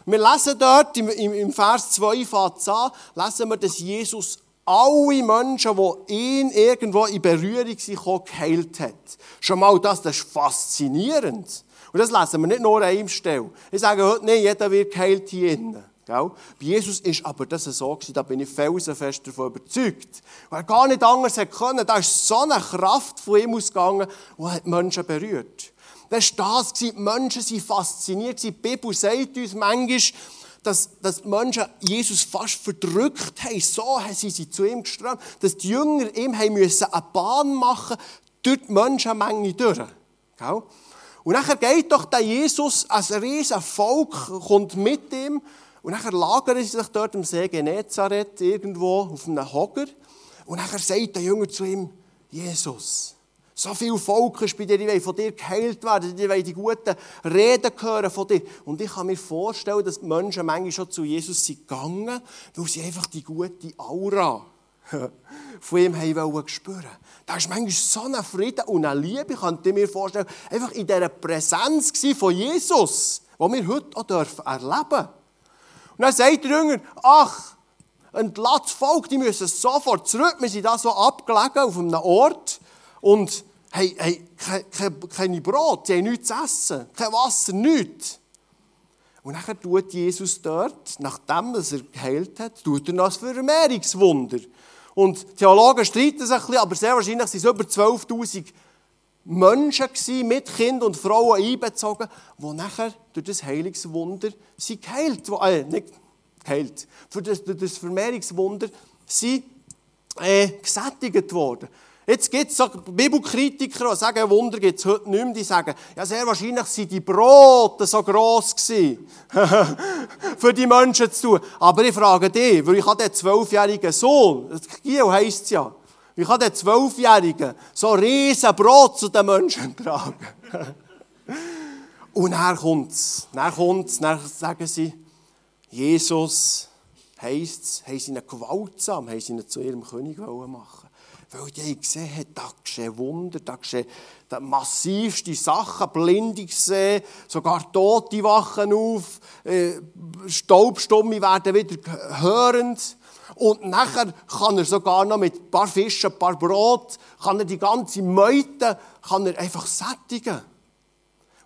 Wir lesen dort im, Vers 2 an, lesen wir, dass Jesus alle Menschen, die ihn irgendwo in Berührung sind, geheilt hat. Schon mal das, das ist faszinierend. Und das lesen wir nicht nur an einem Stelle. Ich sage heute nicht, jeder wird geheilt hier innen. Bei Jesus ist aber das so gewesen, da bin ich felsenfest davon überzeugt. Weil er gar nicht anders hätte können. Da ist so eine Kraft von ihm ausgegangen, die hat Menschen berührt. Das war das, die Menschen sind fasziniert. Die Bibel sagt uns manchmal, dass, dass die Menschen Jesus fast verdrückt haben. So haben sie zu ihm geströmt, dass die Jünger ihm müssen eine Bahn machen durch die Menschenmenge durch. Und nachher geht doch der Jesus als riesen Volk, kommt mit ihm und nachher lagern sie sich dort am See Genezareth irgendwo auf einem Hocker. Und nachher sagt der Jünger zu ihm, Jesus, so viel Volk ist bei dir, die wollen von dir geheilt werden, die wollen die guten Reden hören von dir. Und ich kann mir vorstellen, dass die Menschen manchmal schon zu Jesus sind gegangen, weil sie einfach die gute Aura von ihm haben spüren Da war manchmal so ein Frieden und eine Liebe, ich könnte mir vorstellen, einfach in dieser Präsenz von Jesus, die wir heute auch erleben dürfen. Und dann sagt der Jünger, ach, ein Volk, die müssen sofort zurück. Wir sind da so abgelegen auf einem Ort und haben, haben kein, kein Brot, sie haben nichts zu essen, kein Wasser, nichts. Und dann tut Jesus dort, nachdem er geheilt hat, tut er noch ein Vermehrungswunder. Und Theologen streiten sich ein bisschen, aber sehr wahrscheinlich waren es über 12'000 Menschen mit Kind und Frauen einbezogen, die nachher durch das Heilungswunder sind geheilt, äh, nicht geheilt, für das, durch das Vermehrungswunder sind äh, gesättigt worden. Jetzt gibt es so Bibelkritiker, die sagen, Wunder gibt es heute nicht mehr, die sagen, ja, sehr wahrscheinlich sind die Brote so gross für die Menschen zu tun. Aber ich frage dich, weil ich habe den zwölfjährigen Sohn, Gio heisst es ja, wie kann der Zwölfjährige so riesen Brot zu den Menschen tragen? Und dann kommt es, dann kommt es, dann sagen sie, Jesus heisst es, haben sie ihn gewaltsam, haben sie ihn zu ihrem König machen weil die gesehen haben, da geschehen Wunder, da geschehen massivste Sachen, Blinde gesehen, sogar Tote wachen auf, äh, Staubstumme werden wieder hörend. Und nachher kann er sogar noch mit ein paar Fischen, ein paar Brot, kann er die ganze Meute kann er einfach sättigen.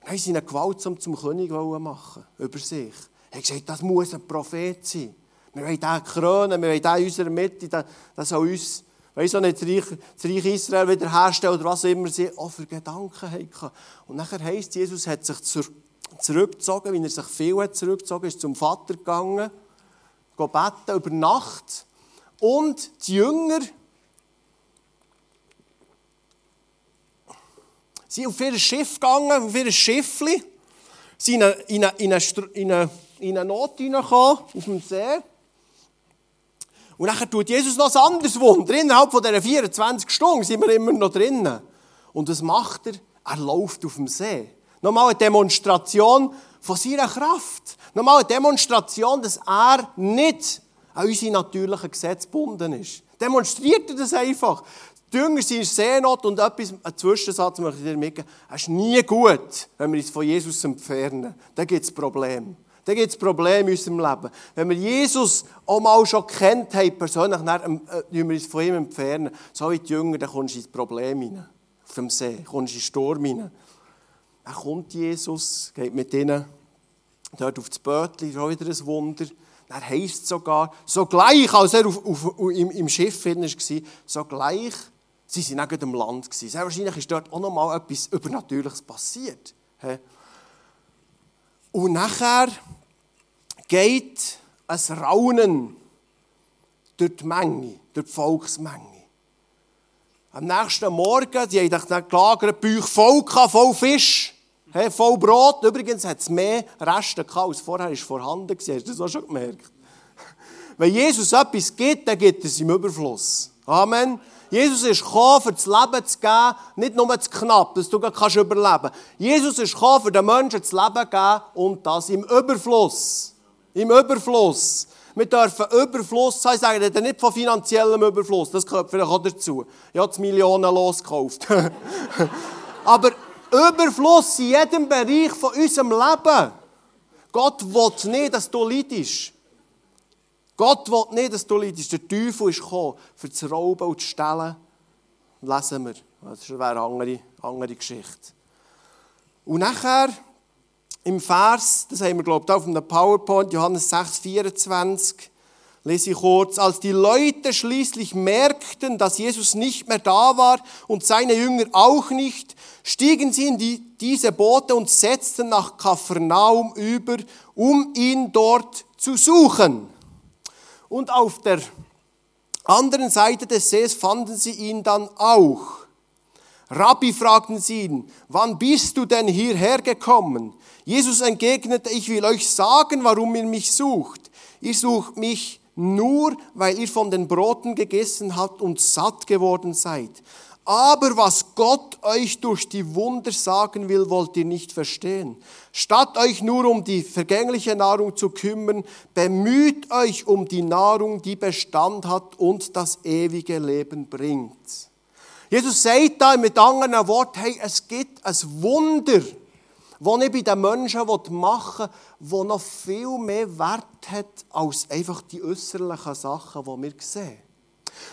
Und haben sie ihn gewaltsam zum König machen über sich. Er hat gesagt, das muss ein Prophet sein. Wir wollen den krönen, wir wollen den in unserer Mitte, das soll uns, weiss auch nicht, das Reich, das Reich Israel wiederherstellen oder was immer sie auch für Gedanken hatten. Und nachher heisst, Jesus hat sich zurückgezogen, wie er sich viel hat zurückgezogen, ist zum Vater gegangen beten über Nacht. Und die Jünger sind auf ihr Schiff gegangen, auf ihr Schiffli, sind in eine, in eine, in eine, in eine Not hineingekommen, auf dem See. Und dann tut Jesus noch ein anderes Wunder. Innerhalb von dieser 24 Stunden sind wir immer noch drinnen. Und was macht er? Er läuft auf dem See. Nochmal eine Demonstration von seiner Kraft. Nochmal eine Demonstration, dass er nicht an unsere natürlichen Gesetze gebunden ist. Demonstriert er das einfach. Die Jünger sind in Seenot und etwas, ein Zwischensatz möchte ich dir mitgeben. Es ist nie gut, wenn wir uns von Jesus entfernen. Dann gibt es Probleme. Dann gibt es Probleme in unserem Leben. Wenn wir Jesus auch mal schon kennt haben, persönlich, dann äh, wir uns von ihm entfernen. So wie die Jünger, dann kommst du ins Problem hinein. Auf dem See, kommst du in den Sturm hinein. Dann kommt Jesus, geht mit ihnen dort auf das Bötchen, auch wieder ein Wunder. Dann heisst sogar, sogleich, als er auf, auf, im, im Schiff war, sogleich, sie sind neben dem Land. Sehr wahrscheinlich ist dort auch noch mal etwas Übernatürliches passiert. Und nachher geht ein Raunen durch die Menge, durch die Volksmenge. Am nächsten Morgen, die haben gelagert, Bauch voll, voll Fisch. Voll Brot. Übrigens hat es mehr Reste als vorher ist vorhanden war. Hast du das auch schon gemerkt? Wenn Jesus etwas gibt, dann gibt es im Überfluss. Amen. Jesus ist gekommen, für das Leben zu geben, nicht nur zu knapp, dass du kannst überleben kannst. Jesus ist gekommen, für den Menschen das Leben zu geben und das im Überfluss. Im Überfluss. Wir dürfen Überfluss sein, sagen wir nicht von finanziellem Überfluss, das gehört vielleicht auch dazu. Ich habe Millionen losgekauft. Aber Überfluss in jedem Bereich von unserem Leben. Gott will nicht, dass du leidest. Gott will nicht, dass du leidest. Der Teufel ist gekommen, für zu rauben und zu stellen. Lesen wir. Das wäre eine andere, andere Geschichte. Und nachher im Vers, das haben wir, glaube ich, auf einem PowerPoint, Johannes 6, 24, lese ich kurz, als die Leute schließlich merkten, dass Jesus nicht mehr da war und seine Jünger auch nicht, stiegen sie in die, diese Boote und setzten nach Kapernaum über, um ihn dort zu suchen. Und auf der anderen Seite des Sees fanden sie ihn dann auch. Rabbi fragten sie ihn, wann bist du denn hierher gekommen? Jesus entgegnete, ich will euch sagen, warum ihr mich sucht. Ihr sucht mich nur, weil ihr von den Broten gegessen habt und satt geworden seid. Aber was Gott euch durch die Wunder sagen will, wollt ihr nicht verstehen. Statt euch nur um die vergängliche Nahrung zu kümmern, bemüht euch um die Nahrung, die Bestand hat und das ewige Leben bringt. Jesus sagt da mit anderen Worten, hey, es gibt ein Wunder, das ich bei den Menschen machen will, das noch viel mehr Wert hat als einfach die äußerlichen Sachen, die wir sehen.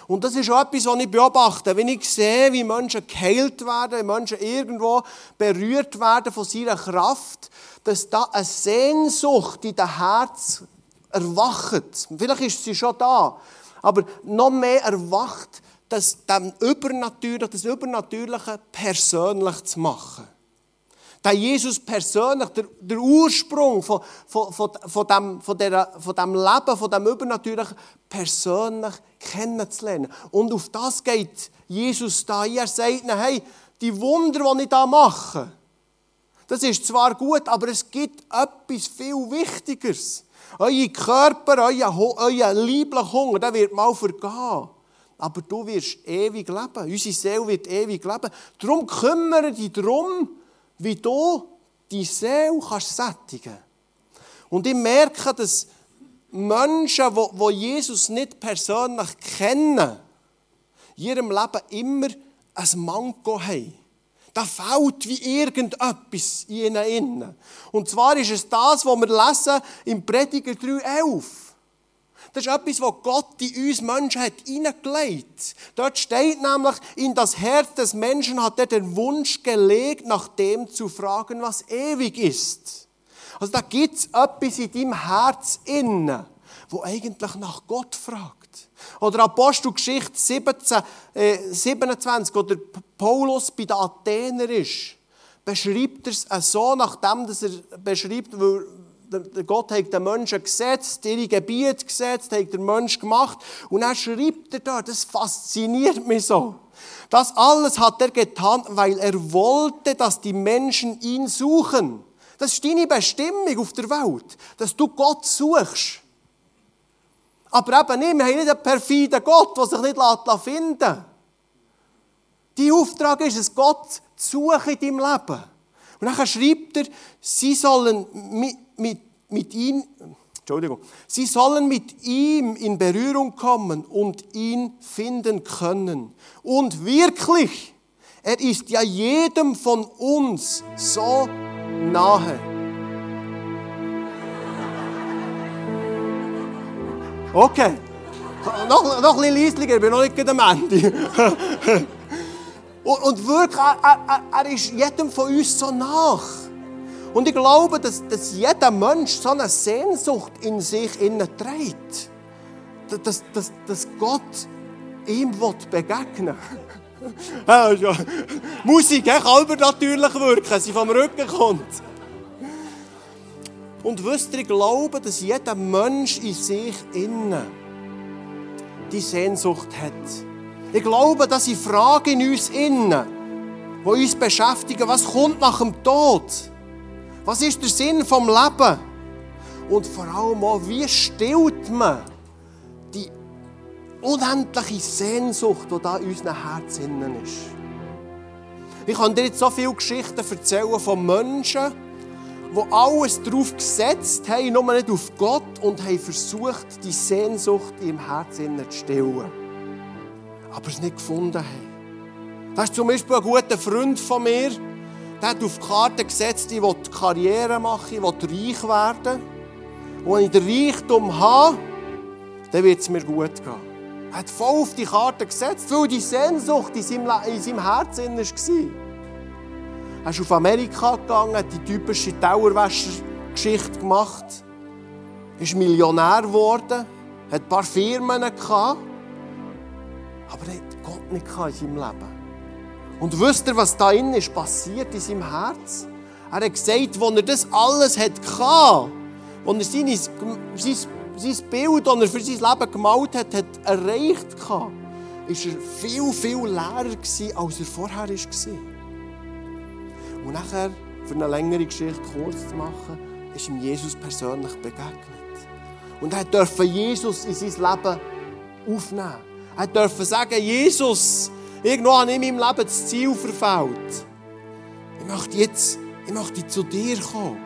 Und das ist auch etwas, was ich beobachte. Wenn ich sehe, wie Menschen geheilt werden, wie Menschen irgendwo berührt werden von seiner Kraft, dass da eine Sehnsucht in das Herz erwacht. Vielleicht ist sie schon da, aber noch mehr erwacht, das, dem Übernatürlichen, das Übernatürliche persönlich zu machen. Der Jesus persönlich, der, der Ursprung von, von, von, von, dem, von, der, von dem Leben, von dem Übernatürlichen, persönlich kennenzulernen. Und auf das geht Jesus da. Er sagt ihnen, hey, die Wunder, die ich da mache, das ist zwar gut, aber es gibt etwas viel Wichtigeres. Euer Körper, euer, euer lieblicher Hunger, der wird mal vergehen. Aber du wirst ewig leben. Unsere Seele wird ewig leben. Darum kümmere dich darum, wie du die Seele kannst sättigen Und ich merke, dass Menschen, die Jesus nicht persönlich kennen, in ihrem Leben immer ein Manko haben. Da fällt wie irgendetwas in ihnen. Und zwar ist es das, was wir lesen im Prediger 3,11. Das ist etwas, was Gott in uns Menschen hat hineingelegt. Dort steht nämlich, in das Herz des Menschen hat er den Wunsch gelegt, nach dem zu fragen, was ewig ist. Also da gibt es etwas in deinem Herz innen, wo eigentlich nach Gott fragt. Oder Apostelgeschichte 17, äh, 27, oder Paulus bei den Athener ist, beschreibt er es so, nachdem dass er beschreibt, Gott hat den Menschen gesetzt, ihre Gebiete gesetzt, hat den Menschen gemacht. Und dann schreibt er da, das fasziniert mich so. Das alles hat er getan, weil er wollte, dass die Menschen ihn suchen. Das ist deine Bestimmung auf der Welt, dass du Gott suchst. Aber eben nicht, wir haben nicht einen perfiden Gott, der sich nicht finden lässt. Dein Auftrag ist es, Gott zu suchen in deinem Leben. Und dann schreibt er, sie sollen mit, mit, ihm, Entschuldigung, sie sollen mit ihm in Berührung kommen und ihn finden können. Und wirklich, er ist ja jedem von uns so nahe. Okay. Noch, noch ein bisschen leislicher, ich bin noch nicht am Ende. Und, und wirklich, er, er, er, ist jedem von uns so nach. Und ich glaube, dass, dass jeder Mensch so eine Sehnsucht in sich innen trägt. Dass, dass, dass Gott ihm begegnen will. ja, ja. Musik kann aber natürlich wirken, sie vom Rücken kommt. Und wisst ihr, ich glaube, dass jeder Mensch in sich innen die Sehnsucht hat. Ich glaube, dass sind Fragen in uns innen, die uns beschäftigen. Was kommt nach dem Tod? Was ist der Sinn vom Leben? Und vor allem auch, wie stillt man die unendliche Sehnsucht, die da in unserem Herzen ist? Ich kann dir jetzt so viele Geschichten erzählen von Menschen, die alles darauf gesetzt haben, nur nicht auf Gott, und haben versucht, die Sehnsucht im Herzen zu stillen aber es nicht gefunden haben. Das ist zum Beispiel ein guter Freund von mir, der hat auf die Karte gesetzt, ich will Karriere machen, ich will reich werden. Und wenn ich den Reichtum habe, dann wird es mir gut gehen. Er hat voll auf die Karte gesetzt, weil die Sehnsucht in seinem, in seinem Herzen war. Er ist auf Amerika gegangen, hat die typische Dauerwäscher-Geschichte gemacht, ist Millionär geworden, hat ein paar Firmen gehabt, aber er hat Gott nicht in seinem Leben. Und wisst ihr, was da innen ist passiert in seinem Herz? Er hat gesagt, als er das alles hatte, als er seine, sein, sein Bild, das er für sein Leben gemalt hat, hat erreicht hatte, war er viel, viel leerer, als er vorher war. Und nachher, für eine längere Geschichte kurz zu machen, ist ihm Jesus persönlich begegnet. Und er durfte Jesus in sein Leben aufnehmen. Er durfte sagen, Jesus, irgendwo ich in meinem Leben das Ziel verfehlt. Ich möchte jetzt ich möchte zu dir kommen.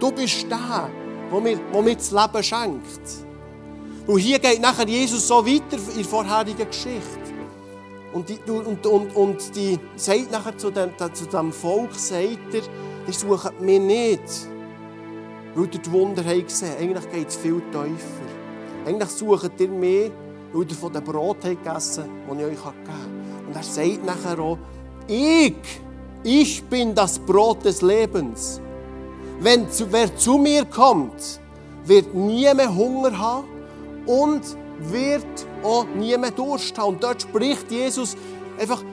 Du bist der, der mir, der mir das Leben schenkt. Und hier geht nachher Jesus so weiter in der vorherigen Geschichte. Und, die, und, und, und die sagt nachher zu dem, zu dem Volk, sagt er, die suchen mich nicht, weil ihr die Wunder habt gesehen Eigentlich geht es viel tiefer. Eigentlich sucht ihr mich, weil ihr von dem Brot habt gegessen das ich euch gegeben habe. Und er sagt nachher auch, ich, ich bin das Brot des Lebens. Wenn, wer zu mir kommt, wird nie mehr Hunger haben und wird auch nie mehr Durst haben. Und dort spricht Jesus einfach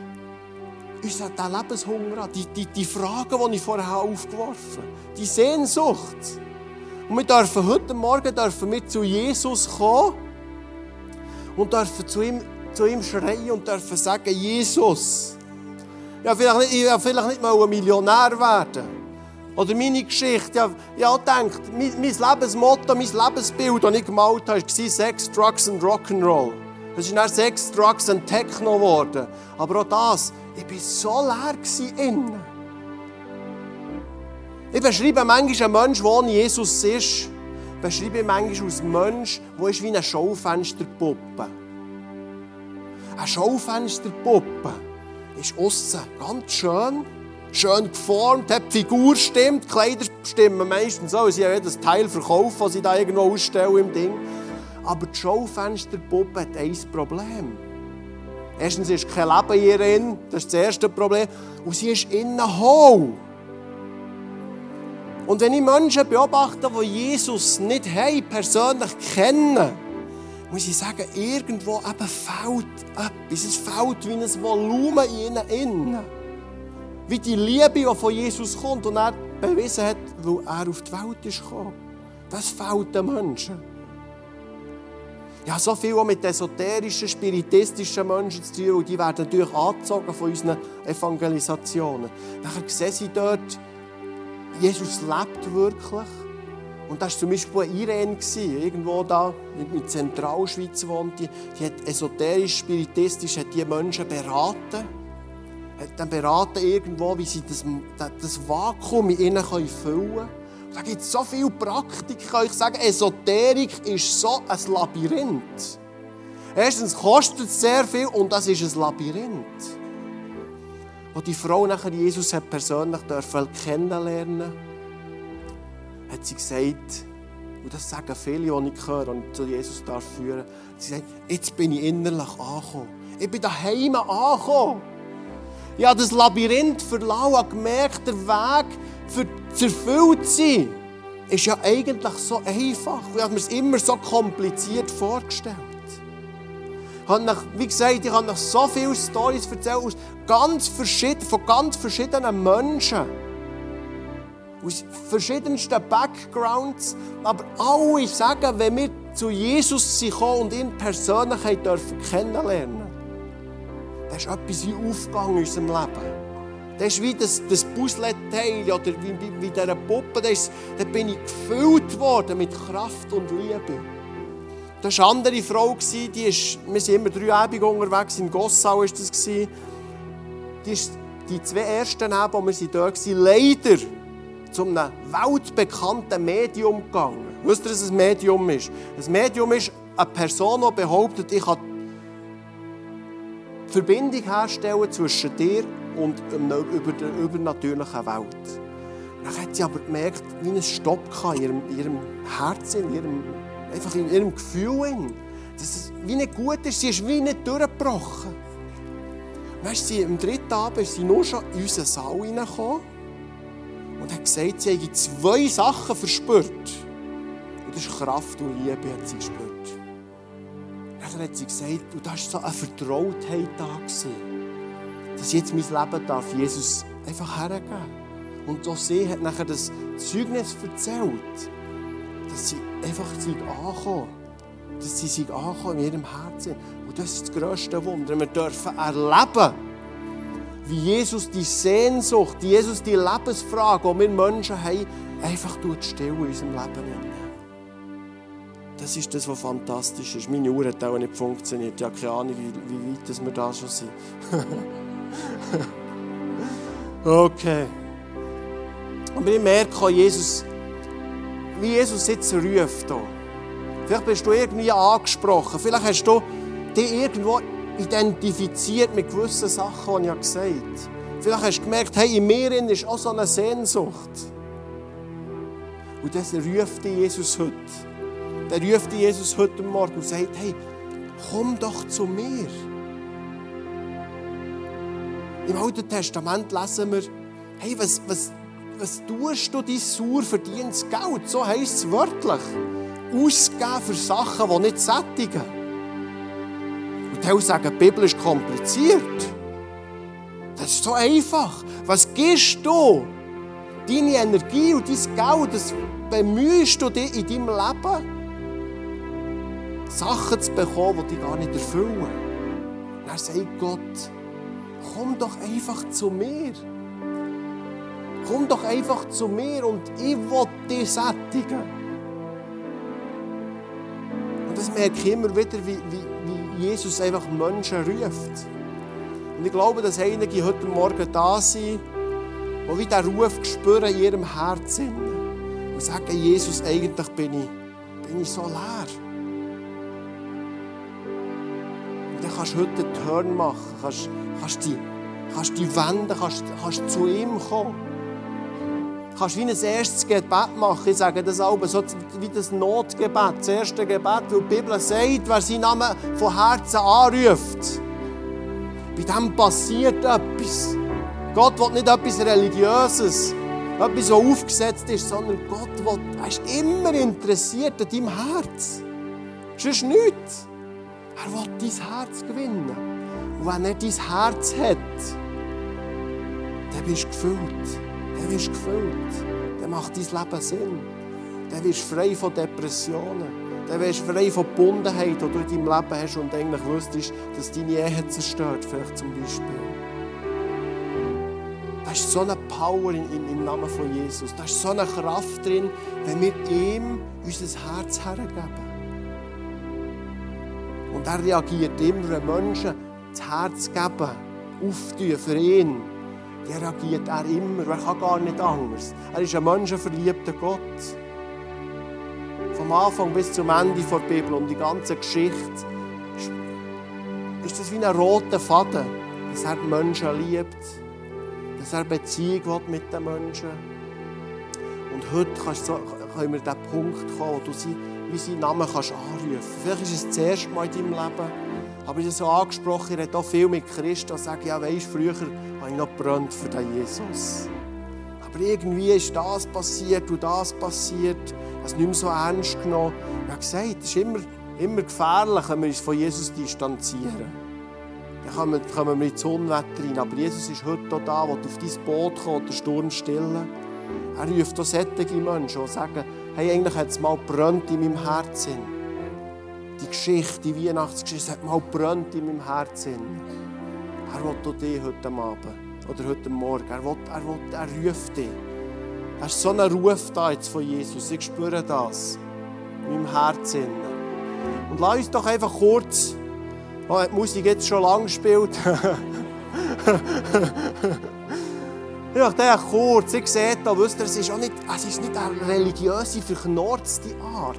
unseren Lebenshunger an. Die, die, die Fragen, die ich vorher aufgeworfen habe. Die Sehnsucht. Und wir dürfen heute Morgen dürfen wir zu Jesus kommen und dürfen zu ihm, zu ihm schreien und dürfen sagen, Jesus, ja, vielleicht nicht, ich vielleicht nicht mal ein Millionär werden. Oder meine Geschichte. Ja, ich denke, mein, mein Lebensmotto, mein Lebensbild, das ich gemalt habe, war Sex, Drugs und Rock'n'Roll. Das ist dann Sex, Drugs und Techno geworden. Aber auch das, ich war so leer innen. Ich beschreibe manchmal einen Menschen, der ohne Jesus ist, beschreibe ich manchmal als Mensch, der ist wie eine Schaufensterpuppe. Eine Schaufensterpuppe ist aussen ganz schön schön geformt, hat die Figur stimmt, die Kleider stimmen meistens so, sie haben jedes Teil verkauft, was sie da irgendwo ausstellen im Ding. Aber die Schaufensterpuppe hat ein Problem. Erstens ist kein Leben hierin, das ist das erste Problem. Und sie ist innen hohl. Und wenn ich Menschen beobachte, die Jesus nicht haben, persönlich kennen, muss ich sagen, irgendwo eben fehlt etwas. Es fehlt wie ein Volumen in ihnen innen wie die Liebe, die von Jesus kommt und er bewiesen hat, weil er auf die Welt ist gekommen. Das fehlt den Menschen. Ja, so viel auch mit esoterischen, spiritistischen Menschen zu tun, und die werden natürlich angezogen von unseren Evangelisationen. Nachher sehen sie dort, Jesus lebt wirklich. Und das war zum Beispiel eine Irene, irgendwo da in Zentralschweiz wohnt. Die, hat esoterisch, spiritistisch hat die Menschen beraten hat dann beraten irgendwo, wie sie das, das Vakuum in ihnen füllen können. Da gibt es so viele Praktiken. Ich kann euch sagen, Esoterik ist so ein Labyrinth. Erstens kostet es sehr viel und das ist ein Labyrinth. Wo die Frau nachher Jesus hat persönlich kennenlernen hat sie gesagt, und das sagen viele, die ich höre und zu Jesus darf führen, sie sagt, jetzt bin ich innerlich angekommen. Ich bin daheim angekommen. Ich habe das Labyrinth verlassen und gemerkt, der Weg für zerfüllt sein, ist ja eigentlich so einfach. Ich habe mir es immer so kompliziert vorgestellt. Wie gesagt, ich habe noch so viele Storys erzählt aus ganz von ganz verschiedenen Menschen. Aus verschiedensten Backgrounds. Aber alle sagen, wenn wir zu Jesus kommen und ihn persönlich kennenlernen dürfen, da ist etwas wie aufgegangen in unserem Leben. Das ist wie das, das Puzzleteil oder wie, wie, wie dieser Puppe. Da, da bin ich gefüllt worden mit Kraft und Liebe. Das war eine andere Frau, die ist, wir sind immer drei Abende unterwegs, in Gossau war das. Die ist die zwei ersten Abende, wo wir dort waren, leider zu einem weltbekannten Medium gegangen. Wisst ihr, was ein Medium ist? Ein Medium ist eine Person, die behauptet, ich habe Verbindung herstellen zwischen dir und der übernatürlichen Welt. Dann hat sie aber gemerkt, wie ein Stopp in ihrem, in ihrem Herzen, in ihrem, einfach in ihrem Gefühl. Dass es wie nicht gut ist, sie ist wie nicht durchgebrochen. Weißt du, am dritten Abend ist sie nur schon in unseren Saal reingekommen. Und hat gesagt, sie hätte zwei Sachen verspürt. Und das ist Kraft und Liebe, hat sie gespürt. Dann hat sie gesagt, und da war so eine Vertrautheit da, gewesen, dass jetzt mein Leben darf Jesus einfach hergeben Und auch sie hat nachher das Zeugnis erzählt, dass sie einfach sind angekommen dass sie sich ankommen in ihrem Herzen. Und das ist das grösste Wunder. Wir dürfen erleben, wie Jesus die Sehnsucht, Jesus die Lebensfrage, die wir Menschen haben, einfach stillen in unserem Leben. Das ist das, was fantastisch ist. Meine Uhr hat auch nicht funktioniert. Ich habe keine Ahnung, wie, wie weit wir da schon sind. okay. Aber ich merke, Jesus, wie Jesus jetzt ruft. Hier. Vielleicht bist du irgendwie angesprochen. Vielleicht hast du dich irgendwo identifiziert mit gewissen Sachen, die ich gesagt habe. Vielleicht hast du gemerkt, hey, in mir ist auch so eine Sehnsucht. Und das ruft Jesus heute. Der ruft Jesus heute Morgen und sagt, hey, komm doch zu mir. Im Alten Testament lesen wir, hey, was, was, was tust du dein Sauer verdientes Geld? So heisst es wörtlich ausgeben für Sachen, die nicht sättigen. Und die sagen, die Bibel ist kompliziert. Das ist so einfach. Was gibst du? Deine Energie und dein Geld, das bemühst du dich in deinem Leben, Sachen zu bekommen, die dich gar nicht erfüllen. Dann sagt Gott, komm doch einfach zu mir. Komm doch einfach zu mir und ich will dich sättigen das merke ich immer wieder, wie, wie, wie Jesus einfach Menschen ruft. Und ich glaube, dass einige heute Morgen da sind, die wie diesen Ruf spüren in ihrem Herzen. Und sagen, Jesus, eigentlich bin ich, bin ich so leer. Und dann kannst du heute einen Turn machen, kannst, kannst, die, kannst die wenden, kannst, kannst zu ihm kommen kannst wie ein erstes Gebet machen. Ich sage das auch so wie das Notgebet, das erste Gebet, weil die Bibel sagt, wer seinen Namen von Herzen anruft, bei dem passiert etwas. Gott will nicht etwas Religiöses, etwas, was aufgesetzt ist, sondern Gott will, er ist immer interessiert an deinem Herz. Sonst nichts. Er will dein Herz gewinnen. Und wenn er dein Herz hat, dann bist du gefüllt dann wirst du gefüllt. Dann macht dein Leben Sinn. Dann wirst du frei von Depressionen. Dann wirst du frei von Gebundenheit, die du in deinem Leben hast und eigentlich wüsstest, dass deine Ehe zerstört, vielleicht zum Beispiel. Da ist so eine Power in, in, im Namen von Jesus. Da ist so eine Kraft drin, wenn wir ihm unser Herz hergeben. Und er reagiert immer, wenn Menschen das Herz geben, auftun für ihn reagiert er immer. Er kann gar nicht anders. Er ist ein menschenverliebter Gott. Vom Anfang bis zum Ende der Bibel und die ganze Geschichte ist das wie ein roter Faden, dass er die Menschen liebt, dass er Beziehung mit den Menschen Und heute kannst du, können wir an den Punkt kommen, wo du sie, wie seinen Namen kannst anrufen kannst. Vielleicht ist es das erste Mal in deinem Leben, aber ich habe so angesprochen, ich rede auch viel mit Christen und sage, ja, weisst, früher habe ich noch gebrannt für den Jesus. Aber irgendwie ist das passiert und das passiert. Es nicht mehr so ernst genommen. Ich habe gesagt, es ist immer, immer gefährlich, wenn wir uns von Jesus distanzieren. Dann kommen, kommen wir ins Unwetter rein. Aber Jesus ist heute auch da, will auf dein Boot kommen und den Sturm stillen. Er ruft auch solche Menschen, die sagen, hey, eigentlich hat es mal brennt in meinem Herzen die Geschichte, die Weihnachtsgeschichte, hat mal brennt in meinem Herzen. Er will dich heute Abend oder heute Morgen. Er, will, er, will, er ruft dich. Er ist so ein Ruf da jetzt von Jesus. Ich spüre das in meinem Herzen. Und lass uns doch einfach kurz, oh, die Musik jetzt schon lange gespielt. Ich möchte kurz, ich sehe da, wisst ihr, es ist, auch nicht, es ist nicht eine religiöse, verknorzte Art.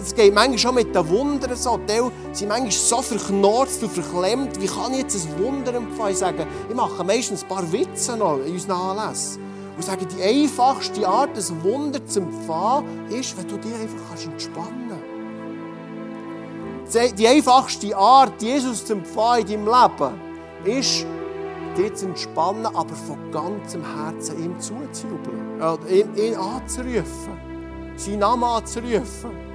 Es geht manchmal schon mit den Wundern so. Die sind manchmal so verknorzt und verklemmt. Wie kann ich jetzt ein Wunder empfangen? Ich sage, ich mache meistens ein paar Witze noch in unseren Anlässen. Und sage, die einfachste Art, ein Wunder zu empfangen, ist, wenn du dich einfach entspannen kannst. Die einfachste Art, Jesus zu empfangen in deinem Leben, ist, dich zu entspannen, aber von ganzem Herzen ihm zuzujubeln, äh, ihn, ihn anzurufen, seinen Namen anzurufen.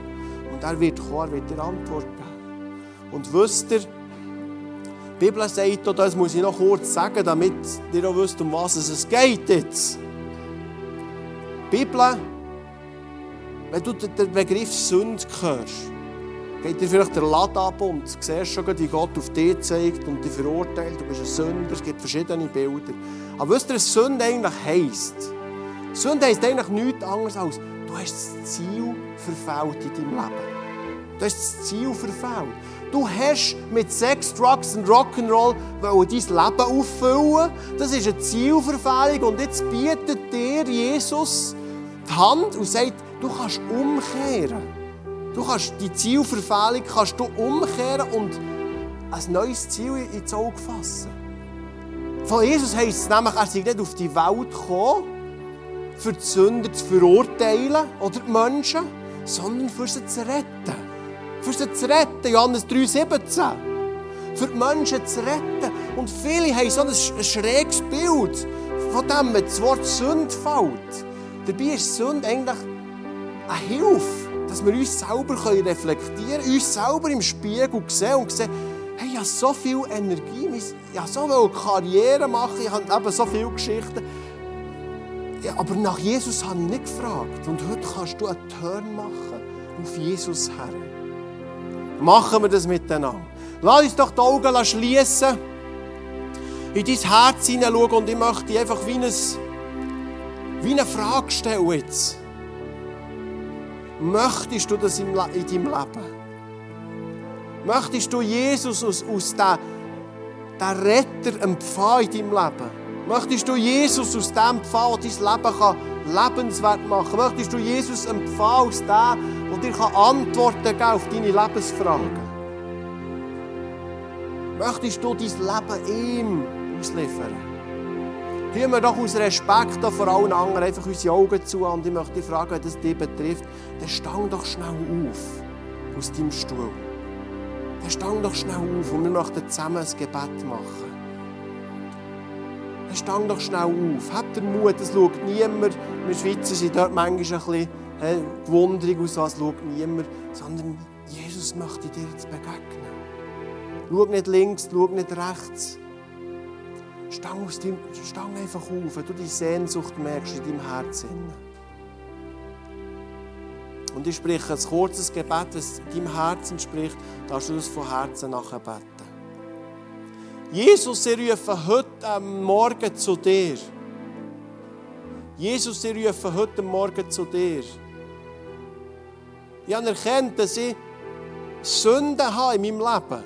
Und er wird kommen, er wird dir Antwort geben. Und wisst ihr, die Bibel sagt, und das muss ich noch kurz sagen, damit ihr auch wisst, um was es geht jetzt. Die Bibel, wenn du den Begriff Sünde hörst, geht dir vielleicht der Laden ab und du siehst schon, wie Gott auf dich zeigt und dich verurteilt. Du bist ein Sünder, es gibt verschiedene Bilder. Aber was was Sünde eigentlich heisst? Sünde heisst eigentlich nichts anderes als, du hast das Ziel verfehlt in deinem Leben. Du hast das Ziel verfehlt. Du hast mit Sex, Drugs und Rock'n'Roll dein Leben auffüllen. Das ist eine Zielverfehlung und jetzt bietet dir Jesus die Hand und sagt, du kannst umkehren. Du kannst die Zielverfehlung kannst du umkehren und ein neues Ziel ins Auge fassen. Von Jesus heisst es nämlich, er sei nicht auf die Welt gekommen, für die Sünder zu verurteilen oder die Menschen, sondern für sie zu retten. Für sie zu retten, Johannes 3,17. Für die Menschen zu retten. Und viele haben so ein schräges Bild von dem, wenn das Wort Sünde fällt. Dabei ist Sünde eigentlich eine Hilfe dass wir uns selber reflektieren können, uns selber im Spiegel sehen und sehen, hey, ich habe so viel Energie, ich habe so viel Karriere machen, ich habe eben so viele Geschichten. Ja, aber nach Jesus habe ich nicht gefragt. Und heute kannst du einen Turn machen auf Jesus her. Machen wir das miteinander. Lass uns doch die Augen schließen, in dein Herz hineinschauen und ich möchte dich einfach wie, ein, wie eine Frage stellen jetzt. Möchtest du das in deinem Leben? Möchtest du Jesus aus, aus dem Retter empfangen in deinem Leben? Möchtest du Jesus aus dem empfangen, der dein Leben kann lebenswert machen kann? Möchtest du Jesus empfangen aus dem, der dir Antworten geben auf deine Lebensfragen? Möchtest du dein Leben ihm ausliefern? tun wir doch aus Respekt vor allen anderen einfach unsere Augen zu. Und ich möchte dich fragen, wenn das dich betrifft, dann stang doch schnell auf aus deinem Stuhl. Dann stang doch schnell auf und wir möchten zusammen ein Gebet machen. Dann stang doch schnell auf. Habt den Mut, es schaut niemand. Wir Schweizer sind dort manchmal ein bisschen hey, gewundert aus, was schaut niemand. Sondern Jesus möchte dir jetzt begegnen. Schau nicht links, schau nicht rechts. Stang, aus deinem, stang einfach auf, wenn du die Sehnsucht merkst in deinem Herzen. Und ich spreche ein kurzes Gebet, das deinem Herzen spricht, darfst du das von Herzen nachher beten. Jesus, ich rufe heute Morgen zu dir. Jesus, ich rufe heute Morgen zu dir. Ich habe erkannt, dass ich Sünden habe in meinem Leben.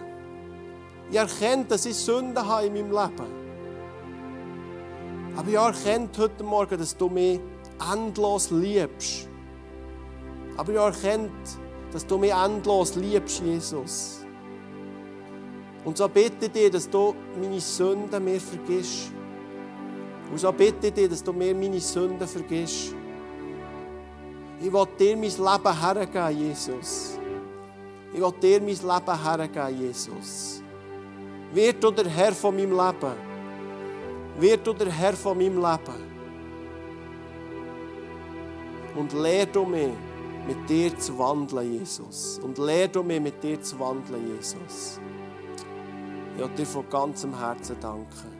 Ich erkenne, dass ich Sünden habe in meinem Leben. Aber ich erkenne heute Morgen, dass du mich endlos liebst. Aber ich erkenne, dass du mich endlos liebst, Jesus. Und so bitte ich dich, dass du meine Sünden mir vergisst. Und so bitte ich dich, dass du mir meine Sünden vergisst. Ich will dir mein Leben hergeben, Jesus. Ich will dir mein Leben hergeben, Jesus. Wird du der Herr von meinem Leben. Wird du der Herr von meinem Leben. Und lehr du mich, mit dir zu wandeln, Jesus. Und lehr du mich, mit dir zu wandeln, Jesus. Ich will dir von ganzem Herzen danken.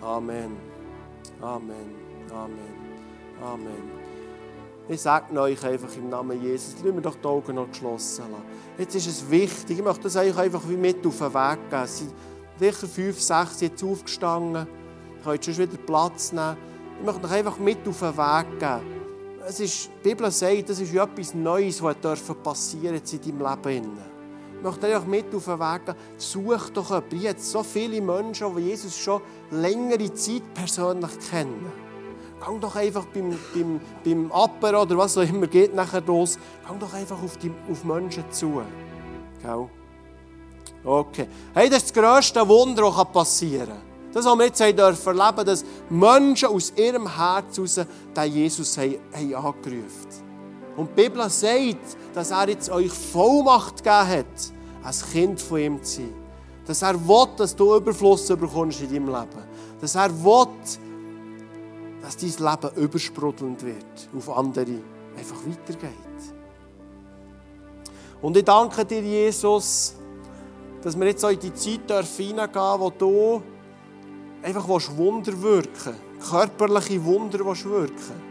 Amen. Amen. Amen. Amen. Ich sage euch einfach im Namen Jesus, lassen wir doch die Augen noch geschlossen lassen. Jetzt ist es wichtig, ich möchte das euch einfach wie mit auf den Weg geben sicher fünf, sechs jetzt aufgestanden. Ihr könnt schon wieder Platz nehmen. Ich möchte euch einfach mit auf den Weg geben. Es ist, die Bibel sagt, das ist etwas Neues, was passieren jetzt in deinem Leben. Ich möchte euch mit auf den Weg geben. Such doch jemanden. Ich habe so viele Menschen, die Jesus schon längere Zeit persönlich kennen. Geh doch einfach beim, beim, beim Apper oder was auch immer geht nachher los. Geh doch einfach auf, die, auf Menschen zu. Gell? Okay. Hey, das ist das grösste Wunder, das passieren kann. Das, was wir jetzt haben dürfen erleben, dass Menschen aus ihrem Herz heraus den Jesus haben, haben angerufen Und die Bibel sagt, dass er jetzt euch Vollmacht gegeben hat, ein Kind von ihm zu sein. Dass er will, dass du Überfluss bekommst in deinem Leben. Dass er will, dass dein Leben übersprudelnd wird, auf andere einfach weitergeht. Und ich danke dir, Jesus, dass wir jetzt auch in die Zeit hineingehen dürfen, wo du einfach Wunder wirken körperliche Wunder wirken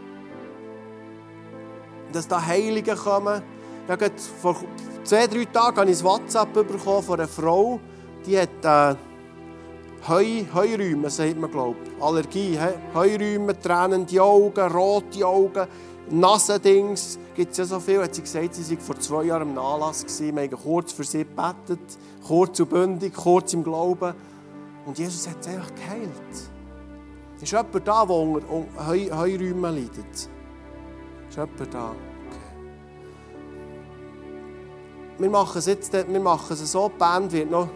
Dass da Heilige kommen. Ja, vor zwei, drei Tagen habe ich ein WhatsApp bekommen von einer Frau, die hat äh, Heu, Heuräume, sagt man, glaube ich. Allergie. He? Heuräume, tränende Augen, rote Augen, Nasendings. Gibt es ja so viel. Hat sie gesagt, sie sei vor zwei Jahren im Anlass gewesen. Wir haben kurz für sie gebetet. Kurz und bündig, kurz im Glauben. Und Jesus hat sie einfach geheilt. Ist jemand da, der unter Heu Heuräumen leidet? Ist jemand da? Okay. Wir machen es jetzt wir machen es so, die Band wird noch,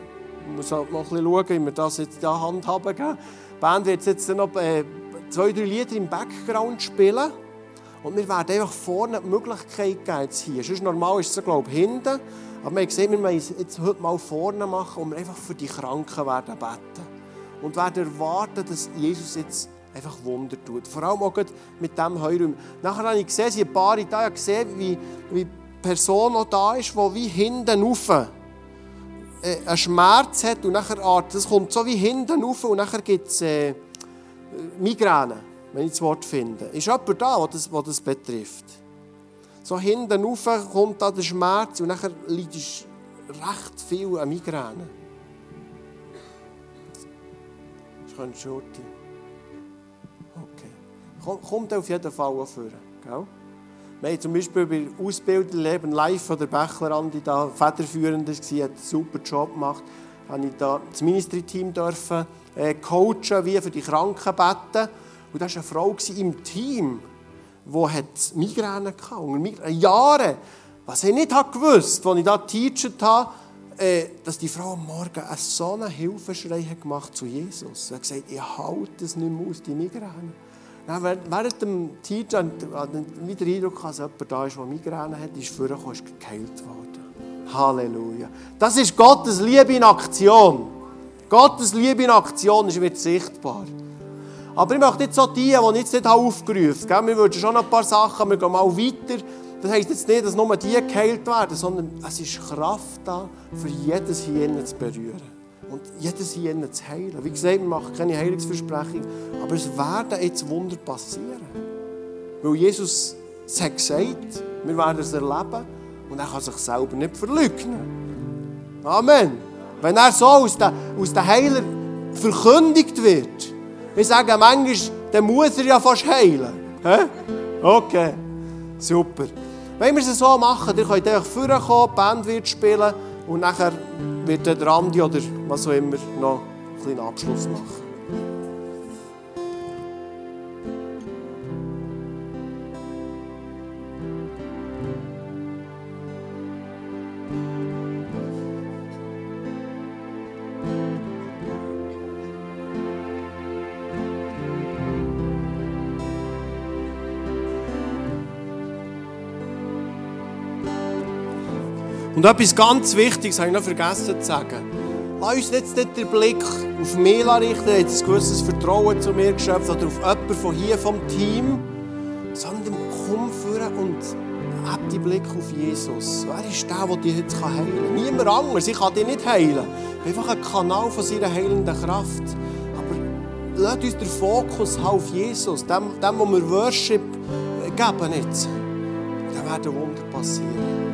muss halt noch ein bisschen schauen, wie wir das jetzt in handhaben. Die Band wird jetzt noch äh, zwei, drei Lieder im Background spielen. Und wir werden einfach vorne die Möglichkeit geben, jetzt hier. Sonst normal ist es, glaube ich, hinten. Aber wir haben gesehen, wir müssen jetzt heute mal vorne machen und wir einfach für die Kranken werden beten und werden erwarten, dass Jesus jetzt einfach Wunder tut. Vor allem auch mit diesem Heuraum. Nachher habe ich gesehen, ein paar da gesehen, wie, wie Person noch da ist, die wie hinten rauf einen Schmerz hat und nachher Art, das kommt so wie hinten rauf und nachher gibt es äh, Migräne, wenn ich das Wort finde. Ist jemand da, der das, das betrifft? So hinten rauf kommt da der Schmerz und nachher liegt recht viel an Migräne. könntest Schurti. Okay. Kommt auf jeden Fall vor. Gell? Wir haben zum Beispiel bei Ausbildung Leben live von der Bächler die da federführend war, hat einen super Job gemacht. Habe ich da das Ministry-Team dürfen äh, coachen, wie für die Kranken beten. Und da war eine Frau im Team, die Migräne hatte. Jahre. Was ich nicht gewusst, als ich da geteacht habe, äh, dass die Frau am Morgen so einen Hilfeschrei gemacht zu Jesus. Sie hat gesagt, ich halte es nicht mehr aus, die Migräne. Dann, während dem Teacher hatte ich den Eindruck, dass jemand da ist, der Migräne hat, ist vorgekommen, ist geheilt worden. Halleluja. Das ist Gottes Liebe in Aktion. Gottes Liebe in Aktion ist wird sichtbar. Aber ich möchte jetzt so die, die ich jetzt nicht aufgerufen habe. Wir würden schon ein paar Sachen, wir gehen mal weiter. Das heisst jetzt nicht, dass nur die geheilt werden, sondern es ist Kraft da, für jedes hier zu berühren. Und jedes hier zu heilen. Wie gesagt, wir machen keine Heilungsversprechung, aber es werden jetzt Wunder passieren. Weil Jesus es hat gesagt, wir werden es erleben und er kann sich selber nicht verleugnen. Amen. Wenn er so aus den, aus Heiler verkündigt wird, wir sagen manchmal, dann muss er ja fast heilen. Okay, super. Wenn wir es so machen, ihr könnt einfach vorkommen, die Band wird spielen und nachher wird der Andi oder was auch immer noch einen kleinen Abschluss machen. Etwas ganz Wichtiges habe ich noch vergessen zu sagen. Lass uns jetzt nicht den Blick auf mich richten, hat ein gewisses Vertrauen zu mir geschöpft oder auf jemanden von hier vom Team, sondern komm vor und hab den Blick auf Jesus. Wer ist der, der dich jetzt heilen kann? Niemand anders. Ich kann dich nicht heilen. Ich einfach ein Kanal von seiner heilenden Kraft. Aber lass uns den Fokus auf Jesus, dem, dem wo wir Worship geben jetzt. Dann werden Wunder passieren.